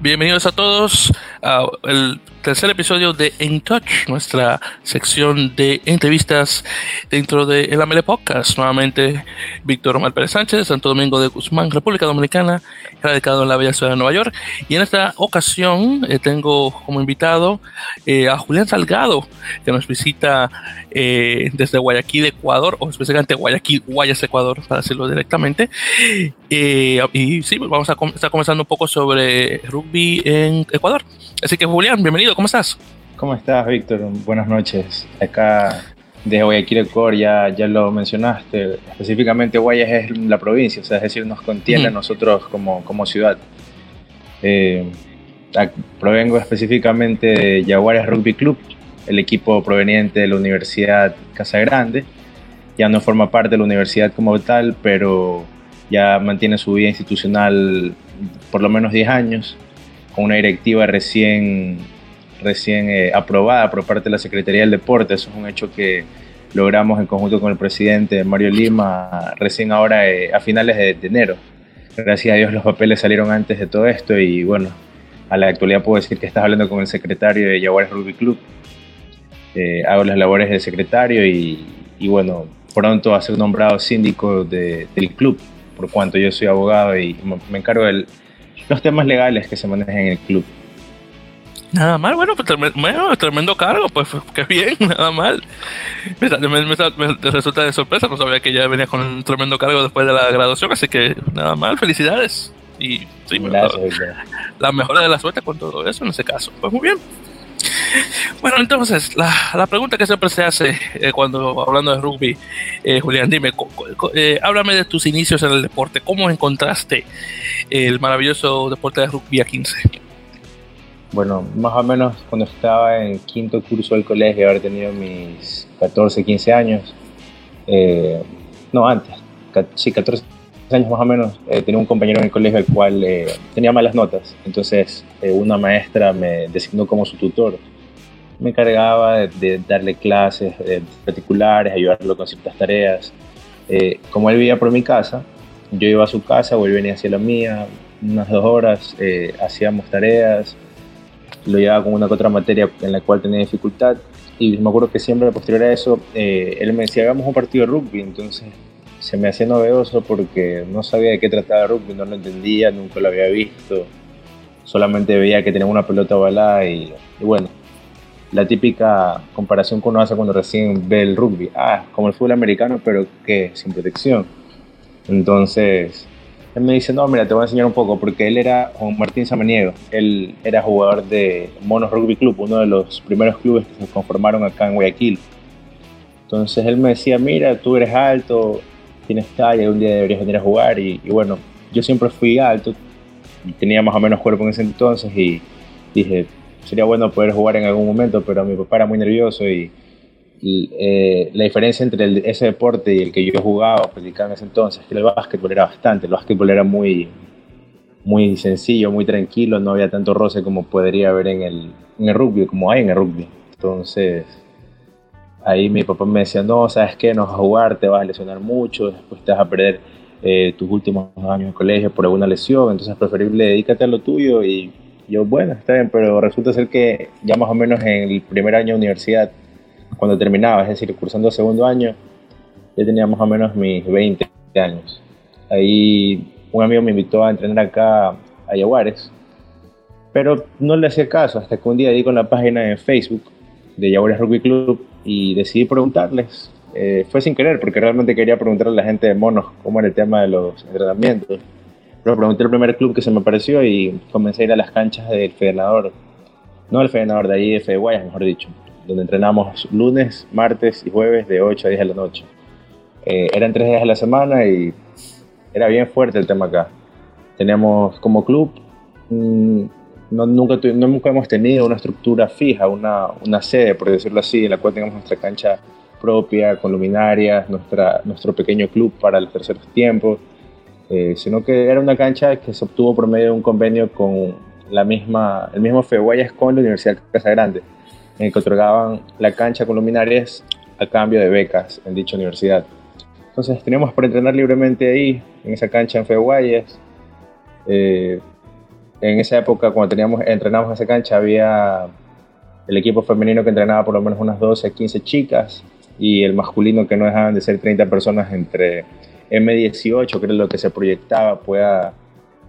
Bienvenidos a todos al tercer episodio de In Touch, nuestra sección de entrevistas dentro de el Amele Podcast. Nuevamente, Víctor Omar Pérez Sánchez, Santo Domingo de Guzmán, República Dominicana, radicado en la bella ciudad de Nueva York. Y en esta ocasión eh, tengo como invitado eh, a Julián Salgado, que nos visita eh, desde Guayaquil, Ecuador, o específicamente Guayaquil, Guayas, Ecuador, para decirlo directamente. y sí, vamos a estar conversando un poco sobre rugby en Ecuador. Así que Julián, bienvenido, ¿cómo estás? ¿Cómo estás, Víctor? Buenas noches. Acá de Guayaquil, Ecuador, ya, ya lo mencionaste. Específicamente Guayas es la provincia, o sea, es decir, nos contiene a nosotros como, como ciudad. Eh, provengo específicamente de Jaguares Rugby Club, el equipo proveniente de la Universidad Casa Grande. Ya no forma parte de la universidad como tal, pero ya mantiene su vida institucional por lo menos 10 años una directiva recién, recién eh, aprobada por parte de la Secretaría del Deporte. Eso es un hecho que logramos en conjunto con el presidente Mario Lima recién ahora eh, a finales de, enero. Gracias a Dios los papeles salieron antes de todo esto y bueno, a la actualidad puedo decir que estás hablando con el secretario de Jaguares Rugby Club. Eh, hago las labores de secretario y, bueno, pronto a ser nombrado síndico del club, por cuanto yo soy abogado y me encargo del, los temas legales que se manejan en el club. Nada mal, bueno, pues tremendo, cargo, pues qué bien, nada mal. Me, resulta de sorpresa, no sabía que ya venía con un tremendo cargo después de la graduación, así que nada mal, felicidades. Y sí, Gracias, la, mejor de la suerte con todo eso en ese caso. Pues muy bien. Bueno, entonces, la, pregunta que siempre se hace eh, cuando hablando de rugby, eh, Julián, dime, eh, háblame de tus inicios en el deporte. ¿Cómo encontraste el maravilloso deporte de rugby a 15? Bueno, más o menos cuando estaba en quinto curso del colegio, haber tenido mis 14, 15 años, no antes, sí, 14 años más o menos, tenía un compañero en el colegio el cual tenía malas notas. Entonces, una maestra me designó como su tutor me encargaba de, darle clases particulares, ayudarlo con ciertas tareas. Eh, como él vivía por mi casa, yo iba a su casa o él venía hacia la mía, unas dos horas, eh, hacíamos tareas, lo llevaba con una que otra materia en la cual tenía dificultad. Y me acuerdo que siempre, posterior a eso, eh, él me decía, hagamos un partido de rugby. Entonces se me hacía novedoso porque no sabía de qué trataba el rugby, no lo entendía, nunca lo había visto. Solamente veía que tenía una pelota ovalada y, y bueno, la típica comparación que uno hace cuando recién ve el rugby. Ah, como el fútbol americano, pero que sin protección. Entonces, él me dice, no, mira, te voy a enseñar un poco, porque él era Juan Martín Samaniego. Él era jugador de Monos Rugby Club, uno de los primeros clubes que se conformaron acá en Guayaquil. Entonces él me decía, mira, tú eres alto, tienes talla, un día deberías venir a jugar. Y, y bueno, yo siempre fui alto, tenía más o menos cuerpo en ese entonces y dije, sería bueno poder jugar en algún momento, pero mi papá era muy nervioso y, eh, la diferencia entre ese deporte y el que yo jugaba practicaba en ese entonces es que el básquetbol era bastante, el básquetbol era muy, muy sencillo, muy tranquilo, no había tanto roce como podría haber en el, en el rugby, como hay en el rugby. Entonces, ahí mi papá me decía, no, ¿sabes qué? No vas a jugar, te vas a lesionar mucho, después te vas a perder eh, tus últimos años de colegio por alguna lesión, entonces es preferible dedícate a lo tuyo y yo, bueno, está bien, pero resulta ser que ya más o menos en el primer año de universidad, cuando terminaba, es decir, cursando segundo año, ya tenía más o menos mis 20 años. Ahí un amigo me invitó a entrenar acá a Yaguares, pero no le hacía caso hasta que un día di con la página en Facebook de Yaguares Rugby Club y decidí preguntarles. Eh, fue sin querer, porque realmente quería preguntarle a la gente de monos cómo era el tema de los entrenamientos pero pregunté el primer club que se me pareció y comencé a ir a las canchas del Federador, no el Federador de ahí, de Fede Guayas, mejor dicho, donde entrenamos lunes, martes y jueves de 8 a 10 de la noche. Eh, eran tres días a la semana y era bien fuerte el tema acá. Teníamos como club, mm, no, nunca, nunca hemos tenido una estructura fija, una, una sede, por decirlo así, en la cual tengamos nuestra cancha propia, con luminarias, nuestra, nuestro pequeño club para los terceros tiempos eh, sino que era una cancha que se obtuvo por medio de un convenio con la misma, el mismo Feguayas con la Universidad de Casa Grande, en el que otorgaban la cancha con luminarias a cambio de becas en dicha universidad. Entonces teníamos para entrenar libremente ahí, en esa cancha en Feguayas. Eh, en esa época, cuando teníamos, entrenamos en esa cancha, había el equipo femenino que entrenaba por lo menos unas 12, 15 chicas y el masculino que no dejaban de ser 30 personas entre M18, que era lo que se proyectaba, pueda,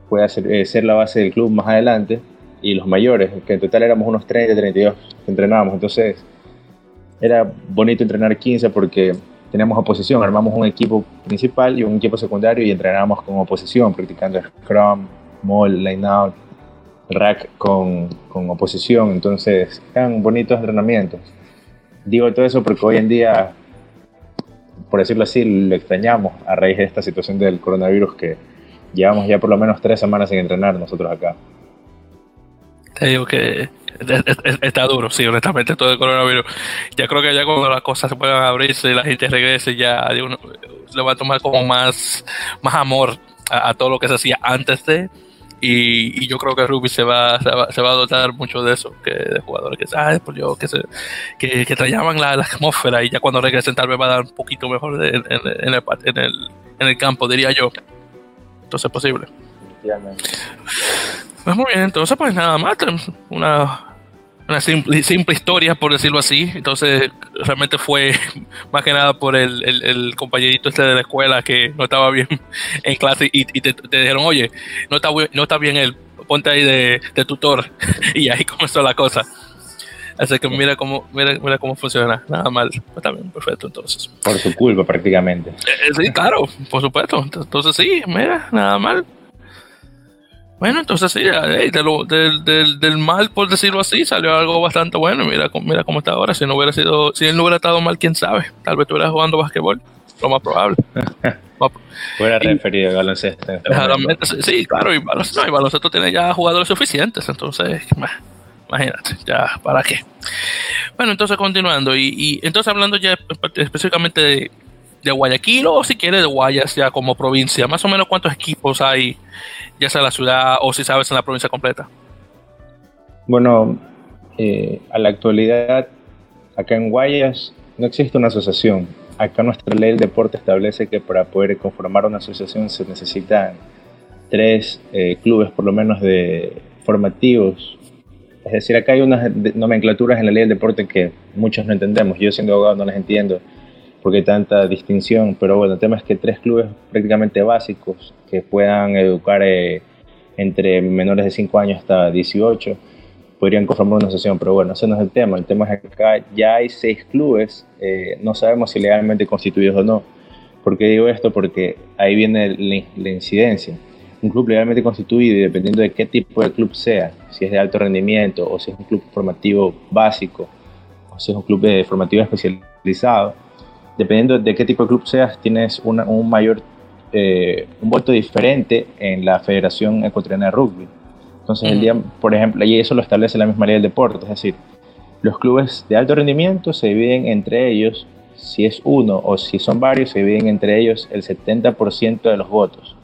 pueda ser, eh, ser la base del club más adelante, y los mayores, que en total éramos unos 30, 32 que entrenábamos. Entonces era bonito entrenar 15 porque teníamos oposición, armamos un equipo principal y un equipo secundario y entrenábamos con oposición, practicando Scrum, Mall, Line Out, Rack con, con oposición. Entonces eran bonitos entrenamientos. Digo todo eso porque hoy en día, por decirlo así, lo extrañamos a raíz de esta situación del coronavirus que llevamos ya por lo menos tres semanas sin entrenar nosotros acá. Te digo que está duro, sí, honestamente, todo el coronavirus. Ya creo que ya cuando las cosas se puedan abrirse y la gente regrese, ya uno, le va a tomar como más, más amor a, todo lo que se hacía antes de y, yo creo que Ruby se va, se va, se va, a dotar mucho de eso, que de jugadores que, ¿sabes? Por yo, que, se, que, que la, la, atmósfera y ya cuando regresen tal vez va a dar un poquito mejor en, en, en, el, en, el, en el campo, diría yo. Entonces es posible. Pues muy bien, entonces pues nada más, una, una simple, simple, historia, por decirlo así. Entonces, realmente fue más que nada por el, el, compañerito este de la escuela que no estaba bien en clase y, te, dijeron, oye, no está, no está bien él, ponte ahí de, tutor. y ahí comenzó la cosa. Así que mira cómo, mira, mira cómo funciona. Nada mal. Está bien, perfecto, entonces. Por su culpa, prácticamente. Eh, sí, claro, por supuesto. Entonces, sí, mira, nada mal. Bueno, entonces sí, del, mal, por decirlo así, salió algo bastante bueno. Mira, mira cómo está ahora. Si no hubiera sido, si él no hubiera estado mal, quién sabe. Tal vez estuviera jugando basquetbol, lo más probable. Fuera referido a baloncesto. Sí, claro, y baloncesto, y baloncesto tiene ya jugadores suficientes, entonces, imagínate, ya, ¿para qué? Bueno, entonces continuando, y, y entonces hablando ya específicamente de, de Guayaquil o si quiere de Guayas ya como provincia, más o menos cuántos equipos hay, ya sea en la ciudad o si sabes en la provincia completa. Bueno, eh, a la actualidad, acá en Guayas no existe una asociación. Acá nuestra ley del deporte establece que para poder conformar una asociación se necesitan tres eh, clubes por lo menos de formativos. Es decir, acá hay unas nomenclaturas en la ley del deporte que muchos no entendemos. Yo siendo abogado no las entiendo porque tanta distinción, pero bueno, el tema es que tres clubes prácticamente básicos que puedan educar eh, entre menores de 5 años hasta 18 podrían conformar una asociación, pero bueno, ese no es el tema, el tema es que acá ya hay seis clubes, eh, no sabemos si legalmente constituidos o no. ¿Por qué digo esto? Porque ahí viene la, incidencia. Un club legalmente constituido y dependiendo de qué tipo de club sea, si es de alto rendimiento o si es un club formativo básico o si es un club de formativo especializado, dependiendo de qué tipo de club seas, tienes un mayor, eh, un voto diferente en la Federación Ecuatoriana de Rugby. Entonces, el día, por ejemplo, y eso lo establece la misma ley del deporte, es decir, los clubes de alto rendimiento se dividen entre ellos, si es uno o si son varios, se dividen entre ellos el 70% de los votos.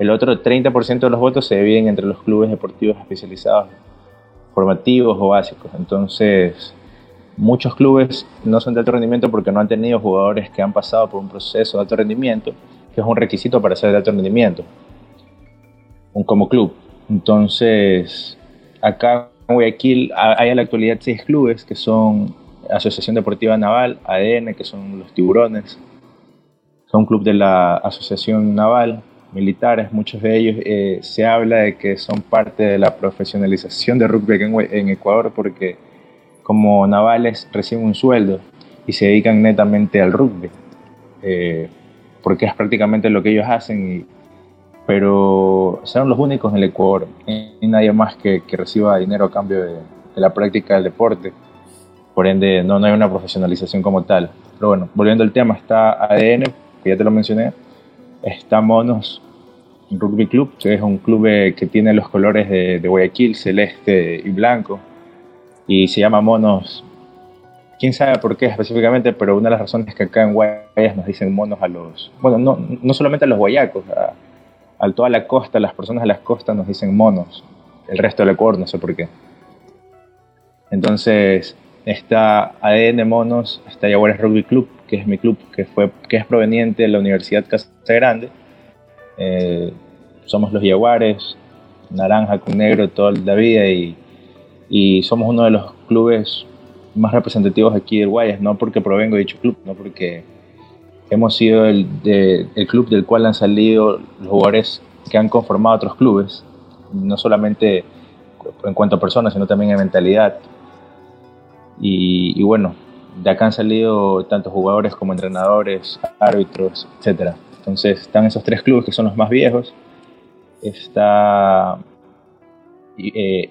El otro 30% de los votos se dividen entre los clubes deportivos especializados, formativos o básicos. Entonces, Muchos clubes no son de alto rendimiento porque no han tenido jugadores que han pasado por un proceso de alto rendimiento, que es un requisito para ser de alto rendimiento, como club. Entonces, acá en Guayaquil hay en la actualidad seis clubes que son Asociación Deportiva Naval, ADN, que son los tiburones, son club de la Asociación Naval, militares, muchos de ellos eh, se habla de que son parte de la profesionalización de rugby en Ecuador porque como navales reciben un sueldo y se dedican netamente al rugby, eh, porque es prácticamente lo que ellos hacen, pero son los únicos en el Ecuador, hay nadie más que, reciba dinero a cambio de, la práctica del deporte, por ende no, no hay una profesionalización como tal. Pero bueno, volviendo al tema, está ADN, que ya te lo mencioné, está Monos Rugby Club, que es un club que tiene los colores de Guayaquil, celeste y blanco, y se llama monos. Quién sabe por qué específicamente, pero una de las razones es que acá en Guayas nos dicen monos a los. Bueno, no, no solamente a los guayacos, a, a toda la costa, las personas de las costas nos dicen monos. El resto del Ecuador no sé por qué. Entonces, está ADN Monos, está Jaguares Rugby Club, que es mi club, que, fue, que es proveniente de la Universidad Casa Grande. Eh, somos los Jaguares, naranja con negro toda la vida y, y, somos uno de los clubes más representativos aquí del Guayas, no porque provengo de dicho club, no porque hemos sido el, el club del cual han salido los jugadores que han conformado otros clubes, no solamente en cuanto a personas, sino también en mentalidad. Y, y bueno, de acá han salido tanto jugadores como entrenadores, árbitros, etc. Entonces están esos tres clubes que son los más viejos. Está eh,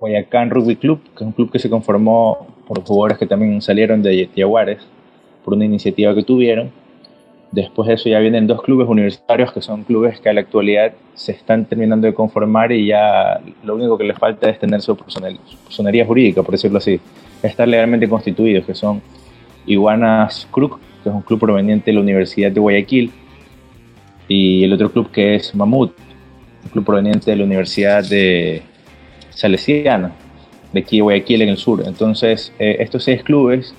Guayacán Rugby Club, que es un club que se conformó por jugadores que también salieron de Jaguares por una iniciativa que tuvieron. Después de eso ya vienen dos clubes universitarios que son clubes que a la actualidad se están terminando de conformar y ya lo único que les falta es tener su, personería jurídica, por decirlo así, estar legalmente constituidos, que son Iguanas Crook, que es un club proveniente de la Universidad de Guayaquil, y el otro club que es Mamut, un club proveniente de la Universidad de Salesiana, de aquí Guayaquil en el sur. Entonces, eh, estos seis clubes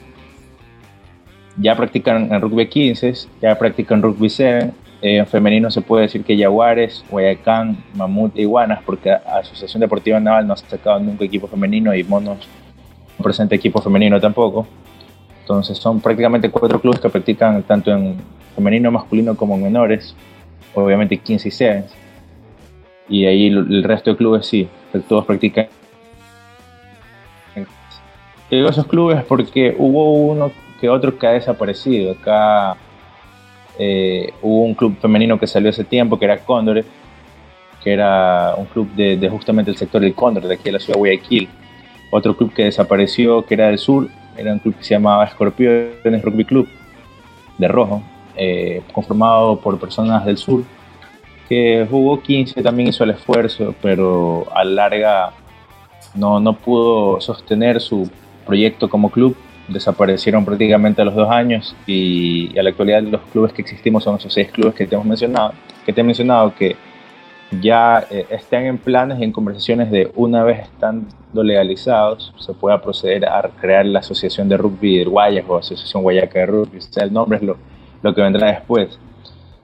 ya practican en rugby 15, ya practican rugby 7. Eh, en femenino se puede decir que Jaguares, Guayacán, Mamut e Iguanas, porque Asociación Deportiva Naval no ha sacado nunca equipo femenino y Monos no presenta equipo femenino tampoco. Entonces son prácticamente cuatro clubes que practican tanto en femenino, masculino como en menores, obviamente 15 y 6. Y ahí el resto de clubes sí, todos practican. Digo esos clubes porque hubo uno que otro que ha desaparecido. Acá eh, hubo un club femenino que salió hace tiempo, que era Cóndor, que era un club de, justamente el sector del Cóndor, de aquí de la ciudad de Guayaquil. Otro club que desapareció, que era del sur, era un club que se llamaba Escorpiones Rugby Club, de rojo, eh, conformado por personas del sur, que jugó 15, también hizo el esfuerzo, pero a larga no, no pudo sostener su proyecto como club desaparecieron prácticamente a los dos años y, a la actualidad los clubes que existimos son esos seis clubes que te hemos mencionado, que te he mencionado que ya eh, están en planes y en conversaciones de una vez estando legalizados se pueda proceder a crear la asociación de rugby del Guayas o asociación Guayaca de rugby, o sea, el nombre es lo, lo que vendrá después.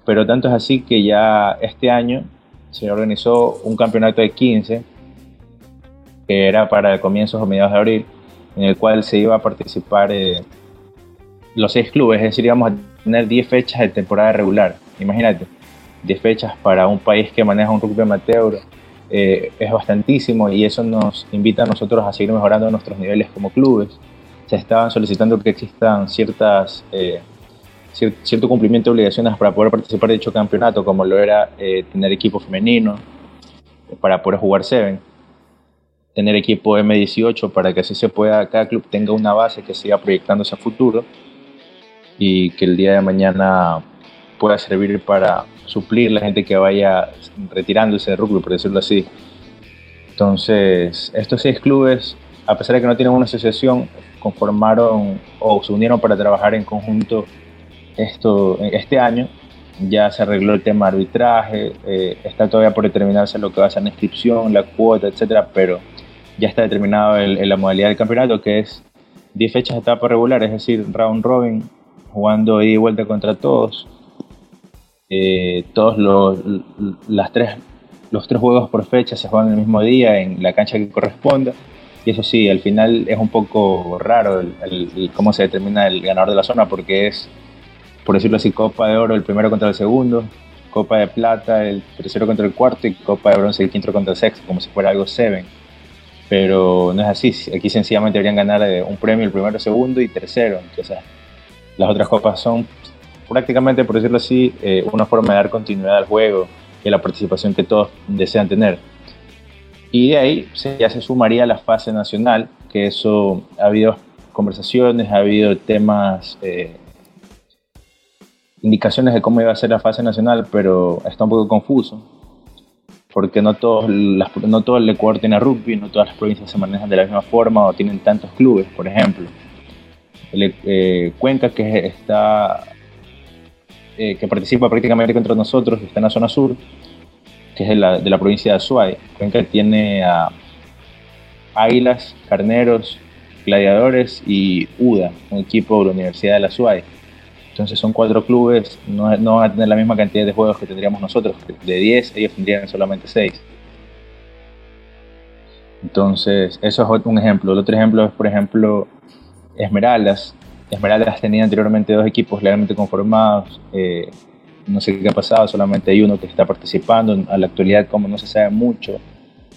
Pero tanto es así que ya este año se organizó un campeonato de 15 que era para comienzos o mediados de abril en el cual se iba a participar eh, los seis clubes, es decir, íbamos a tener 10 fechas de temporada regular. Imagínate, 10 fechas para un país que maneja un rugby amateur eh, es bastantísimo y eso nos invita a nosotros a seguir mejorando nuestros niveles como clubes. Se estaban solicitando que existan ciertas, eh, cierto cumplimiento de obligaciones para poder participar de dicho campeonato, como lo era tener equipo femenino, para poder jugar Seven tener equipo M18 para que así se pueda, cada club tenga una base que siga proyectándose a futuro y que el día de mañana pueda servir para suplir la gente que vaya retirándose de rugby, por decirlo así. Entonces, estos seis clubes, a pesar de que no tienen una asociación, conformaron o se unieron para trabajar en conjunto esto, este año. Ya se arregló el tema arbitraje, eh, está todavía por determinarse lo que va a ser la inscripción, la cuota, etcétera, pero ya está determinado en la modalidad del campeonato, que es 10 fechas de etapa regular, es decir, round robin, jugando ida y vuelta contra todos. Eh, todos los, las tres, los tres juegos por fecha se juegan el mismo día en la cancha que corresponda. Y eso sí, al final es un poco raro el, cómo se determina el ganador de la zona, porque es, por decirlo así, Copa de Oro el primero contra el segundo, Copa de Plata el tercero contra el cuarto y Copa de Bronce el quinto contra el sexto, como si fuera algo seven pero no es así. Aquí sencillamente deberían ganar eh, un premio el primero, segundo y tercero. Entonces, las otras copas son prácticamente, por decirlo así, eh, una forma de dar continuidad al juego y a la participación que todos desean tener. Y de ahí ya se sumaría la fase nacional, que eso ha habido conversaciones, ha habido temas, eh, indicaciones de cómo iba a ser la fase nacional, pero está un poco confuso porque no, todos no todo el Ecuador tiene rugby, no todas las provincias se manejan de la misma forma o tienen tantos clubes, por ejemplo. Eh, Cuenca, que está eh, que participa prácticamente contra nosotros, está en la zona sur, que es de la, provincia de Azuay. Cuenca tiene a águilas, carneros, Gladiadores y UDA, un equipo de la Universidad de la SUAY. Entonces son cuatro clubes, no, van a tener la misma cantidad de juegos que tendríamos nosotros. De 10, ellos tendrían solamente 6. Entonces, eso es un ejemplo. El otro ejemplo es, por ejemplo, Esmeraldas. Esmeraldas tenía anteriormente dos equipos legalmente conformados. Eh, no sé qué ha pasado, solamente hay uno que está participando. A la actualidad, como no se sabe mucho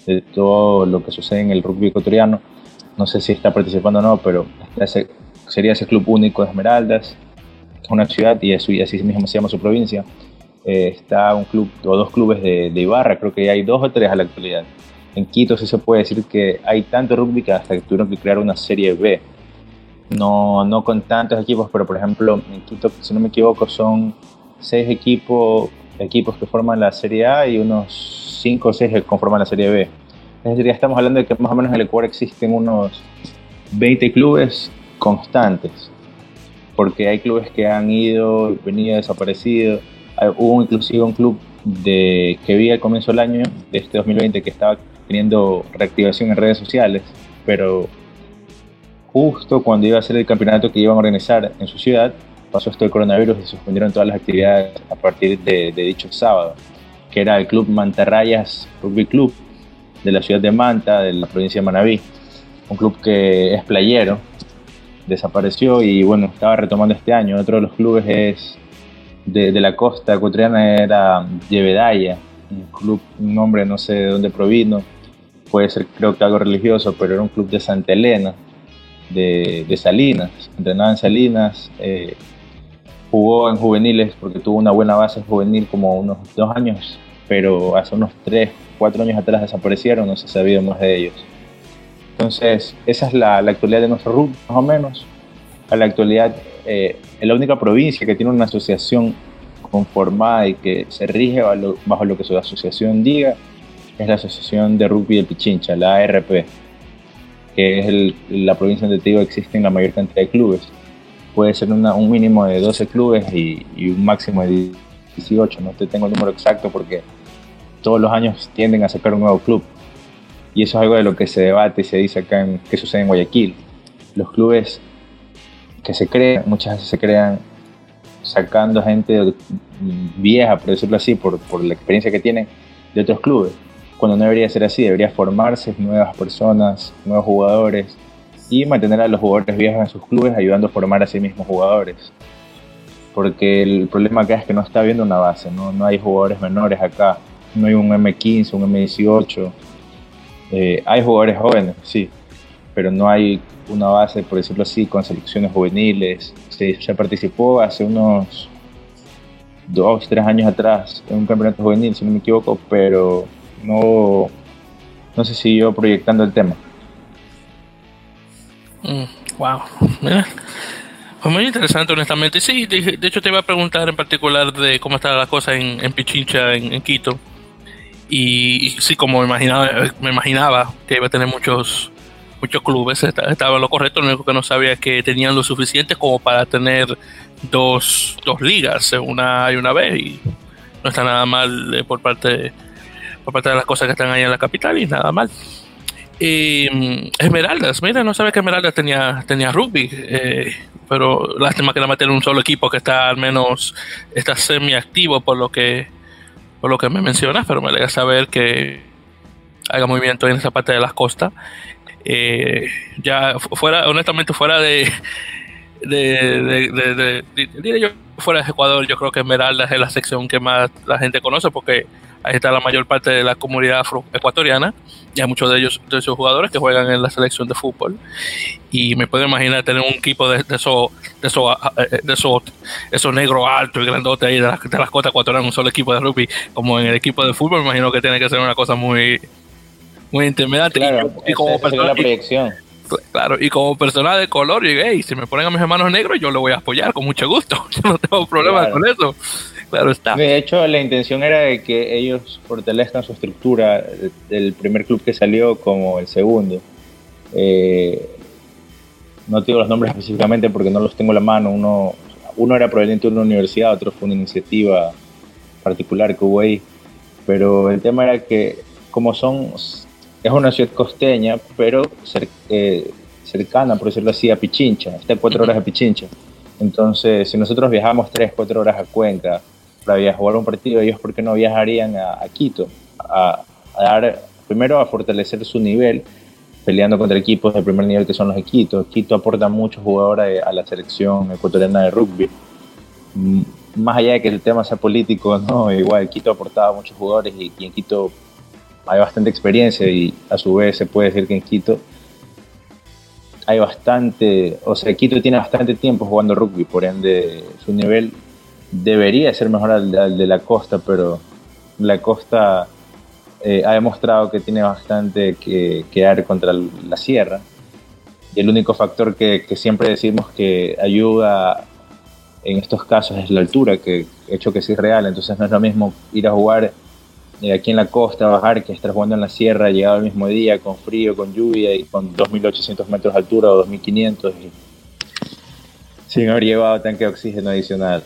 de todo lo que sucede en el rugby ecuatoriano, no sé si está participando o no, pero sería ese club único de Esmeraldas, una ciudad y, así mismo se llama su provincia. Eh, está un club o dos clubes de, de Ibarra, creo que hay dos o tres a la actualidad en Quito sí se puede decir que hay tanto rugby que hasta que tuvieron que crear una serie B. No, no con tantos equipos, pero por ejemplo en Quito, si no me equivoco, son seis equipos, equipos que forman la serie A y unos cinco o seis que conforman la serie B. Es decir, ya estamos hablando de que más o menos en el Ecuador existen unos 20 clubes constantes, porque hay clubes que han ido, venido, desaparecido. Hubo inclusive un club de, que vi al comienzo del año, de este 2020, que estaba teniendo reactivación en redes sociales, pero justo cuando iba a ser el campeonato que iban a organizar en su ciudad, pasó esto del coronavirus y suspendieron todas las actividades a partir de, dicho sábado, que era el club Mantarrayas Rugby Club de la ciudad de Manta, de la provincia de Manabí, un club que es playero, desapareció y bueno, estaba retomando este año. Otro de los clubes es de, la costa ecuatoriana era Yevedaya, un club, un nombre no sé de dónde provino, puede ser creo que algo religioso, pero era un club de Santa Elena, de, Salinas, entrenaba en Salinas, eh, jugó en juveniles porque tuvo una buena base juvenil como unos dos años, pero hace unos tres, cuatro años atrás desaparecieron, no se sabía más de ellos. Entonces, esa es la, actualidad de nuestro RUB, más o menos. A la actualidad, eh, es la única provincia que tiene una asociación conformada y que se rige bajo lo que su asociación diga es la Asociación de Rugby de Pichincha, la ARP, que es la provincia donde te digo existen la mayor cantidad de clubes. Puede ser un mínimo de 12 clubes y, un máximo de 18, no te tengo el número exacto porque todos los años tienden a sacar un nuevo club. Y eso es algo de lo que se debate y se dice acá en qué sucede en Guayaquil. Los clubes que se crean, muchas veces se crean sacando gente vieja, por decirlo así, por, por la experiencia que tienen de otros clubes cuando no debería ser así, debería formarse nuevas personas, nuevos jugadores y mantener a los jugadores viejos en sus clubes ayudando a formar a sí mismos jugadores. Porque el problema acá es que no está habiendo una base, no, no hay jugadores menores acá, no hay un M15, un M18. Eh, hay jugadores jóvenes, sí, pero no hay una base, por decirlo así, con selecciones juveniles. Se, se participó hace unos dos, tres años atrás en un campeonato juvenil, si no me equivoco, pero no, no se siguió proyectando el tema. Mm, wow, Fue muy interesante, honestamente. Sí, de, hecho te iba a preguntar en particular de cómo estaba la cosa en, en Pichincha, en, Quito. Y, sí, como me imaginaba, me imaginaba que iba a tener muchos muchos clubes, estaba lo correcto, lo único que no sabía es que tenían lo suficiente como para tener dos, dos ligas, una y una B, y no está nada mal eh, por parte parte de las cosas que están ahí en la capital y nada mal. Esmeraldas, mira, no sabía que Esmeraldas tenía, tenía rugby, eh, pero lástima que la meten en un solo equipo que está al menos está semi activo por lo que por lo que me mencionas, pero me alegra saber que haga movimiento en esa parte de las costas. Eh, ya fuera, honestamente, fuera de, de, de, yo, fuera de Ecuador, yo creo que Esmeraldas es la sección que más la gente conoce porque ahí está la mayor parte de la comunidad ecuatoriana y hay muchos de ellos, de esos jugadores que juegan en la selección de fútbol. Y me puedo imaginar tener un equipo de, esos de esos de esos eso negro alto y grandote ahí de las, de las cotas ecuatorianas, un solo equipo de rugby, como en el equipo de fútbol, me imagino que tiene que ser una cosa muy, muy intimidante. y, como persona, la proyección. claro, y como persona de color, y hey, si me ponen a mis hermanos negros, yo lo voy a apoyar con mucho gusto. Yo no tengo problema con eso. Claro está. De hecho, la intención era de que ellos fortalezcan su estructura del primer club que salió como el segundo. Eh, no digo los nombres específicamente porque no los tengo a la mano. Uno, uno era proveniente de una universidad, otro fue una iniciativa particular que hubo ahí. Pero el tema era que, como son, es una ciudad costeña, pero eh, cercana, por decirlo así, a Pichincha, está cuatro horas a Pichincha. Entonces, si nosotros viajamos tres, cuatro horas a Cuenca para jugar un partido, ellos, ¿por qué no viajarían a, Quito? A, dar, primero, a fortalecer su nivel, peleando contra equipos de primer nivel que son los de Quito. Quito aporta muchos jugadores a la selección ecuatoriana de rugby. Mm, más allá de que el tema sea político, no, igual Quito ha aportado muchos jugadores y, y en Quito hay bastante experiencia y a su vez se puede decir que en Quito hay bastante, o sea, Quito tiene bastante tiempo jugando rugby, por ende su nivel debería ser mejor al, de la costa, pero la costa eh, ha demostrado que tiene bastante que, que, dar contra la sierra. Y el único factor que, siempre decimos que ayuda en estos casos es la altura, que hecho que es real. Entonces no es lo mismo ir a jugar aquí en la costa, bajar, que estar jugando en la sierra, llegado el mismo día, con frío, con lluvia y con 2.800 metros de altura o 2.500 y sin haber llevado tanque de oxígeno adicional.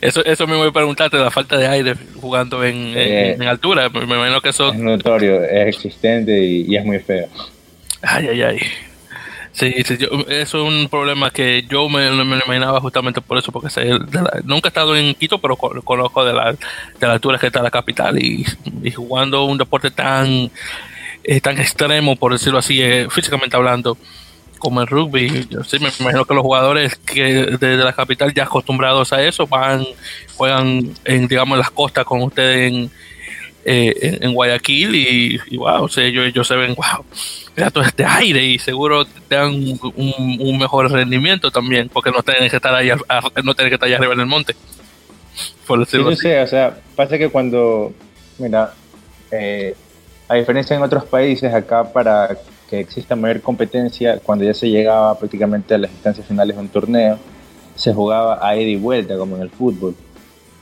Eso, eso me voy a preguntarte, la falta de aire jugando en, en, eh, altura. Me imagino que eso. Es notorio, es existente y, y es muy feo. Ay, ay, ay. Sí, sí eso es un problema que yo me, me imaginaba justamente por eso, porque nunca he estado en Quito, pero conozco de la, de la altura que está la capital y, jugando un deporte tan, eh, tan extremo, por decirlo así, eh, físicamente hablando, como el rugby. Yo sí me imagino que los jugadores que de, la capital ya acostumbrados a eso van, juegan en, digamos, en las costas con ustedes en, eh, en, Guayaquil y, y, wow, o sea, ellos, ellos se ven, wow todo este aire y seguro te dan un, mejor rendimiento también, porque no tienen que estar ahí, no tienen que estar allá arriba en el monte. Por sí, o sea, pasa que cuando, mira, eh, a diferencia en otros países, acá para que exista mayor competencia, cuando ya se llegaba prácticamente a las instancias finales de un torneo, se jugaba a ida y vuelta, como en el fútbol.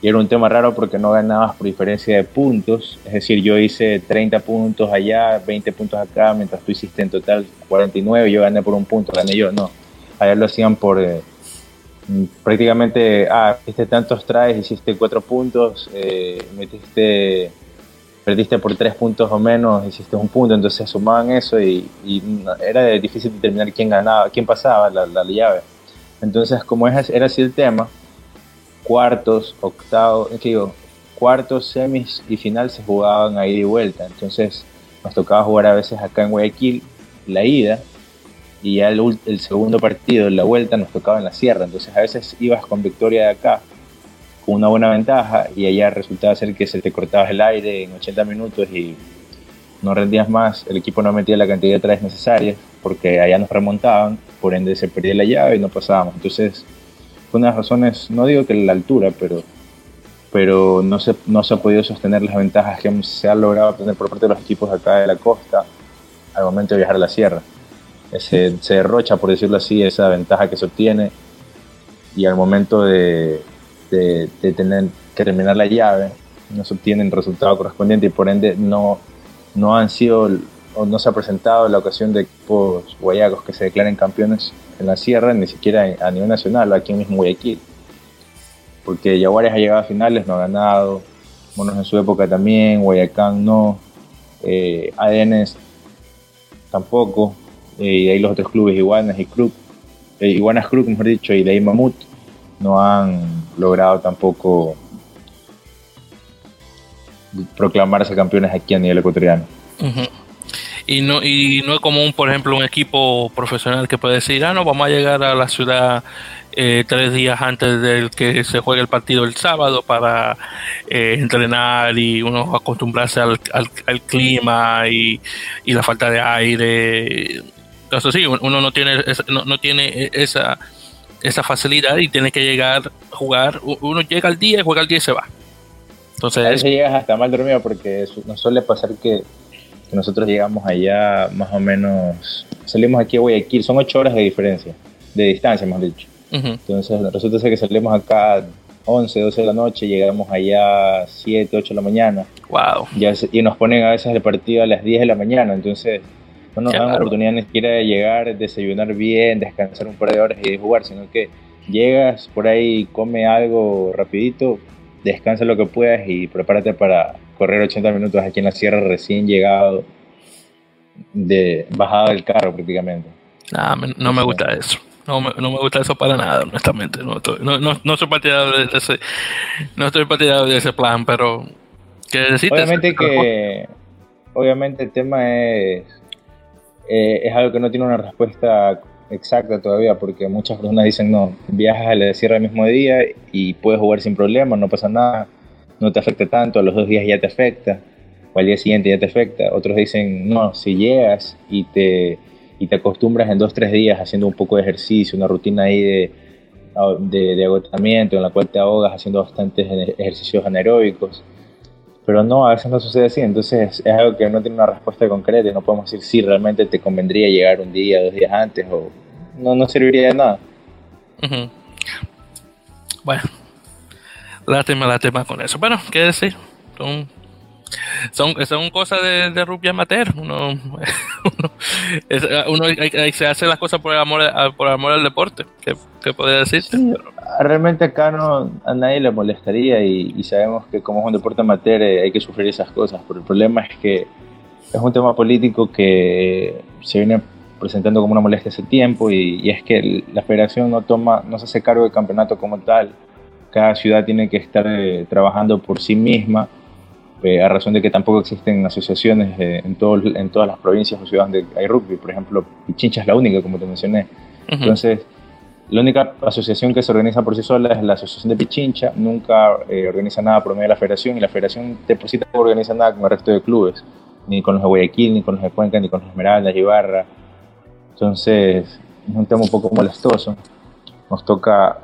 Y era un tema raro porque no ganabas por diferencia de puntos, es decir, yo hice 30 puntos allá, 20 puntos acá, mientras tú hiciste en total 49, yo gané por un punto, gané yo, no, allá lo hacían por eh, prácticamente, ah, hiciste tantos tries, hiciste 4 puntos, eh, metiste, perdiste por 3 puntos o menos, hiciste un punto, entonces sumaban eso y, era difícil determinar quién ganaba, quién pasaba la, la llave. Entonces, como era así el tema, cuartos, octavos, digo, cuartos, semis y final se jugaban a ida y vuelta. Entonces nos tocaba jugar a veces acá en Guayaquil la ida y ya el, segundo partido, la vuelta, nos tocaba en la sierra. Entonces a veces ibas con victoria de acá una buena ventaja y allá resultaba ser que se te cortaba el aire en 80 minutos y no rendías más, el equipo no metía la cantidad de trajes necesarias porque allá nos remontaban, por ende se perdía la llave y no pasábamos. Entonces una de las razones, no digo que la altura, pero, pero no, se, no se ha podido sostener las ventajas que se han logrado obtener por parte de los equipos acá de la costa al momento de viajar a la sierra. Se, se derrocha, por decirlo así, esa ventaja que se obtiene y al momento de, de, tener que terminar la llave no se obtiene el resultado correspondiente y por ende no, no han sido o no se ha presentado la ocasión de equipos guayacos que se declaren campeones en la sierra, ni siquiera a nivel nacional, aquí mismo Guayaquil. Porque Jaguares ha llegado a finales, no ha ganado, Monos en su época también, Guayacán no, eh, ADN tampoco, eh, y ahí los otros clubes, Iguanas y Kruk, eh, Iguanas Kruk, mejor dicho, y de ahí Mamut, no han logrado tampoco proclamarse campeones aquí a nivel ecuatoriano. Y no, y no es común, por ejemplo, un equipo profesional que puede decir, ah, no, vamos a llegar a la ciudad eh, tres días antes del que se juegue el partido el sábado para eh, entrenar y uno acostumbrarse al, al, clima y, y, la falta de aire. Entonces sí, uno no tiene, no, no tiene esa, esa facilidad y tiene que llegar a jugar. Uno llega al día, juega al día y se va. Entonces, a veces llegas hasta mal dormido porque nos suele pasar que nosotros llegamos allá más o menos, salimos aquí a Guayaquil, son ocho horas de diferencia, de distancia, hemos dicho. Entonces resulta ser que salimos acá 11, 12 de la noche, llegamos allá 7, 8 de la mañana. Wow. y nos ponen a veces el partido a las 10 de la mañana, entonces no nos dan la oportunidad ni siquiera de llegar, desayunar bien, descansar un par de horas y de jugar, sino que llegas por ahí, come algo rapidito, descansa lo que puedas y prepárate para correr 80 minutos aquí en la sierra recién llegado, de bajada del carro prácticamente. no me gusta eso. No me, no me gusta eso para nada, honestamente. No estoy, no, no, no soy partidario de ese, no estoy partidario de ese plan, pero ¿qué Obviamente que, obviamente el tema es, eh, es algo que no tiene una respuesta exacta todavía, porque muchas personas dicen no, viajas al cierre el mismo día y puedes jugar sin problema, no pasa nada, no te afecta tanto, a los dos días ya te afecta, o al día siguiente ya te afecta. Otros dicen no, si llegas y te y te acostumbras en dos, tres días haciendo un poco de ejercicio, una rutina ahí de, de, agotamiento en la cual te ahogas haciendo bastantes ejercicios anaeróbicos. Pero no, a veces no sucede así, entonces es algo que no tiene una respuesta concreta y no podemos decir si realmente te convendría llegar un día, dos días antes o no, no serviría de nada. Bueno, lástima, lástima con eso. Bueno, ¿qué decir? Son son, son cosas de, de rugby amateur. Uno, uno, se hace las cosas por el amor, por amor al deporte. ¿Qué, qué podría decirte? realmente acá no, a nadie le molestaría y, sabemos que como es un deporte amateur eh, hay que sufrir esas cosas. Pero el problema es que es un tema político que se viene presentando como una molestia hace tiempo y, y es que la federación no toma, no se hace cargo del campeonato como tal. Cada ciudad tiene que estar eh, trabajando por sí misma eh, a razón de que tampoco existen asociaciones eh, en, todo, en todas las provincias o ciudades donde hay rugby. Por ejemplo, Pichincha es la única, como te mencioné. Entonces, la única asociación que se organiza por sí sola es la Asociación de Pichincha, nunca eh, organiza nada por medio de la federación y la federación deposita no organiza nada con el resto de clubes, ni con los de Guayaquil, ni con los de Cuenca, ni con los Esmeraldas, Ibarra. Entonces, es un tema un poco molestoso. Nos toca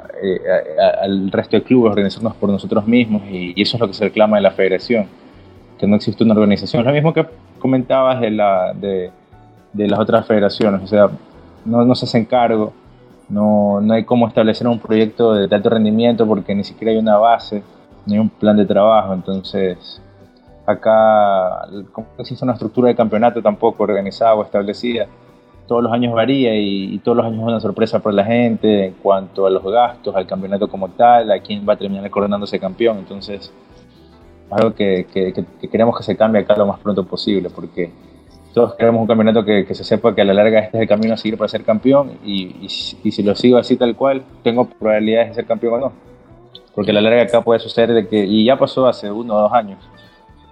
al resto de clubes organizarnos por nosotros mismos y, y, eso es lo que se reclama de la federación que no existe una organización. Lo mismo que comentabas de, la, de, de las otras federaciones, o sea, no, no se hacen cargo, no, no hay cómo establecer un proyecto de alto rendimiento porque ni siquiera hay una base, ni hay un plan de trabajo, entonces acá como no existe una estructura de campeonato tampoco organizada o establecida, todos los años varía y, y, todos los años es una sorpresa para la gente en cuanto a los gastos, al campeonato como tal, a quién va a terminar coronándose campeón, entonces algo que, queremos que se cambie acá lo más pronto posible, porque todos queremos un campeonato que, se sepa que a la larga este es el camino a seguir para ser campeón y, si lo sigo así tal cual, tengo probabilidades de ser campeón o no. Porque a la larga acá puede suceder de que, y ya pasó hace uno o dos años,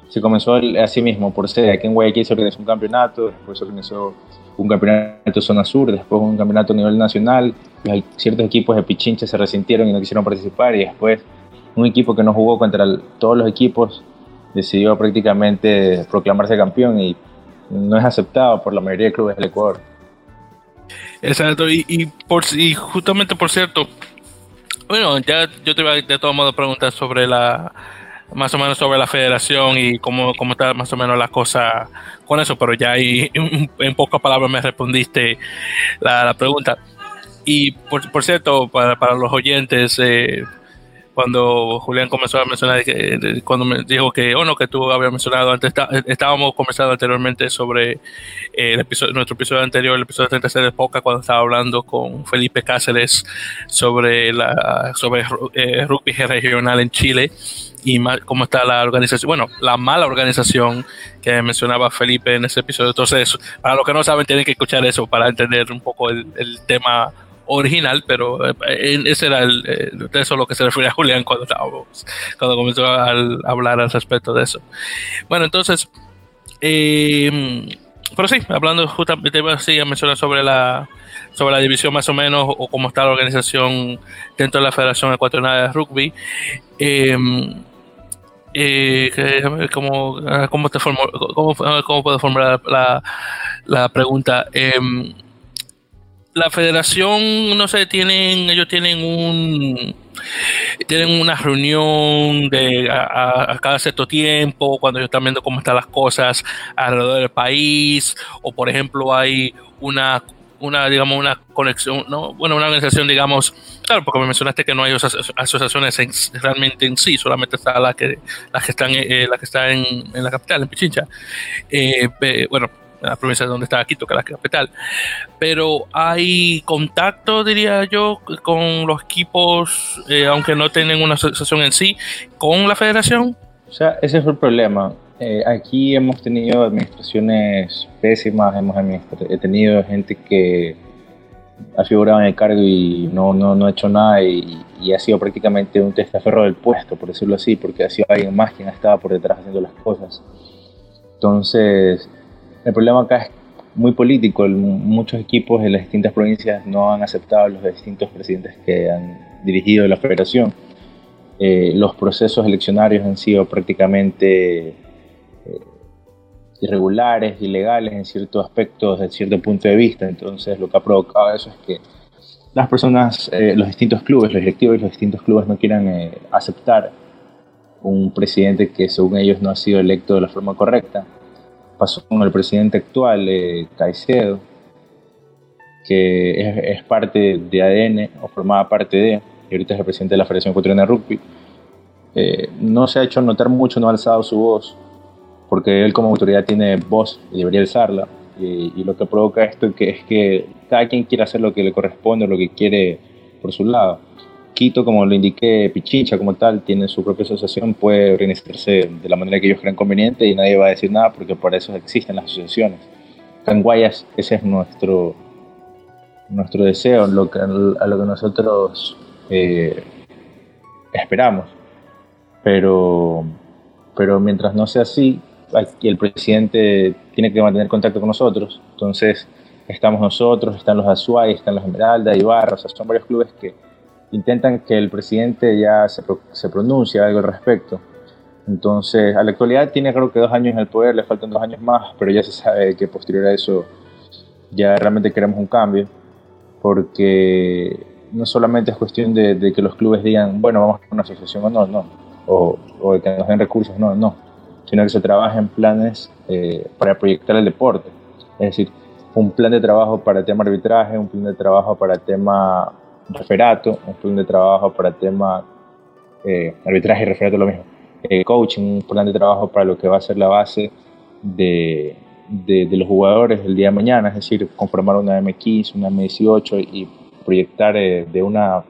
se comenzó así mismo, por ser aquí en Guayaquil se organizó un campeonato, después se organizó un campeonato zona sur, después un campeonato a nivel nacional, y ciertos equipos de Pichincha se resintieron y no quisieron participar y después un equipo que no jugó contra todos los equipos decidió prácticamente proclamarse campeón y no es aceptado por la mayoría de clubes del Ecuador. Exacto, y, por, y justamente por cierto, bueno, ya yo te iba de todos modos a preguntar sobre la, más o menos sobre la federación y cómo, cómo está más o menos la cosa con eso, pero ya ahí en, pocas palabras me respondiste la, pregunta. Y por, por cierto, para, para los oyentes, eh, cuando Julián comenzó a mencionar, que, cuando me dijo que, oh no, que tú habías mencionado antes, estábamos conversando anteriormente sobre eh, el episodio, nuestro episodio anterior, el episodio 36 de Poca, cuando estaba hablando con Felipe Cáceres sobre la sobre eh, rugby regional en Chile y cómo está la organización, bueno, la mala organización que mencionaba Felipe en ese episodio. Entonces, para los que no saben, tienen que escuchar eso para entender un poco el, el tema original, pero eh, ese era eh, eso lo que se refería a Julián cuando, cuando comenzó a, hablar al respecto de eso. Bueno, entonces, em, pero sí, hablando justamente, sí, a mencionar sobre la, sobre la división más o menos, o cómo está la organización dentro de la Federación Ecuatoriana de Rugby. Em, eh, ¿cómo, cómo, puedo formular la, pregunta? Eh, la federación, no sé, tienen, ellos tienen un tienen una reunión de a, cada cierto tiempo cuando ellos están viendo cómo están las cosas alrededor del país o por ejemplo hay una una digamos una conexión no bueno una organización digamos claro porque me mencionaste que no hay asociaciones realmente en sí solamente está la que las que están eh, la que está en, en, la capital en Pichincha. Eh, bueno la provincia donde está Quito, que es la capital. Pero hay contacto, diría yo, con los equipos, eh, aunque no tienen una asociación en sí, con la federación. O sea, ese es el problema. Eh, aquí hemos tenido administraciones pésimas, hemos tenido gente que ha figurado en el cargo y no, no, no ha hecho nada y, ha sido prácticamente un testaferro del puesto, por decirlo así, porque ha sido alguien más quien estaba por detrás haciendo las cosas. Entonces, el problema acá es muy político. Muchos equipos de las distintas provincias no han aceptado los distintos presidentes que han dirigido la federación. Eh, los procesos eleccionarios han sido prácticamente eh, irregulares, ilegales en ciertos aspectos, desde cierto punto de vista. Entonces, lo que ha provocado eso es que las personas, eh, los distintos clubes, los directivos y los distintos clubes no quieran aceptar un presidente que según ellos no ha sido electo de la forma correcta. Pasó con el presidente actual, Caicedo, que es, parte de ADN o formaba parte de, y ahorita es el presidente de la Federación Ecuatoriana de Rugby. Eh, no se ha hecho notar mucho, no ha alzado su voz, porque él como autoridad tiene voz y debería alzarla. Y, lo que provoca esto que es que cada quien quiere hacer lo que le corresponde, lo que quiere por su lado. Quito, como lo indiqué, Pichincha como tal, tiene su propia asociación, puede organizarse de la manera que ellos crean conveniente y nadie va a decir nada porque por eso existen las asociaciones. Canguayas, ese es nuestro, nuestro deseo, lo que, a lo que nosotros eh, esperamos. Pero, pero mientras no sea así, el presidente tiene que mantener contacto con nosotros. Entonces, estamos nosotros, están los Azuay, están los Esmeralda, Ibarra, o sea, son varios clubes que intentan que el presidente ya se, se pronuncie algo al respecto. Entonces, a la actualidad tiene creo que dos años en el poder, le faltan dos años más, pero ya se sabe que posterior a eso ya realmente queremos un cambio, porque no solamente es cuestión de, que los clubes digan, bueno, vamos a una asociación o no, no, o, o de que nos den recursos, no, no, sino que se trabaja en planes eh, para proyectar el deporte. Es decir, un plan de trabajo para el tema arbitraje, un plan de trabajo para el tema referato, un plan de trabajo para el tema eh, arbitraje y referato lo mismo, eh, coaching, un plan de trabajo para lo que va a ser la base de, de, los jugadores el día de mañana, es decir, conformar una M15, una M18 y proyectar eh, de una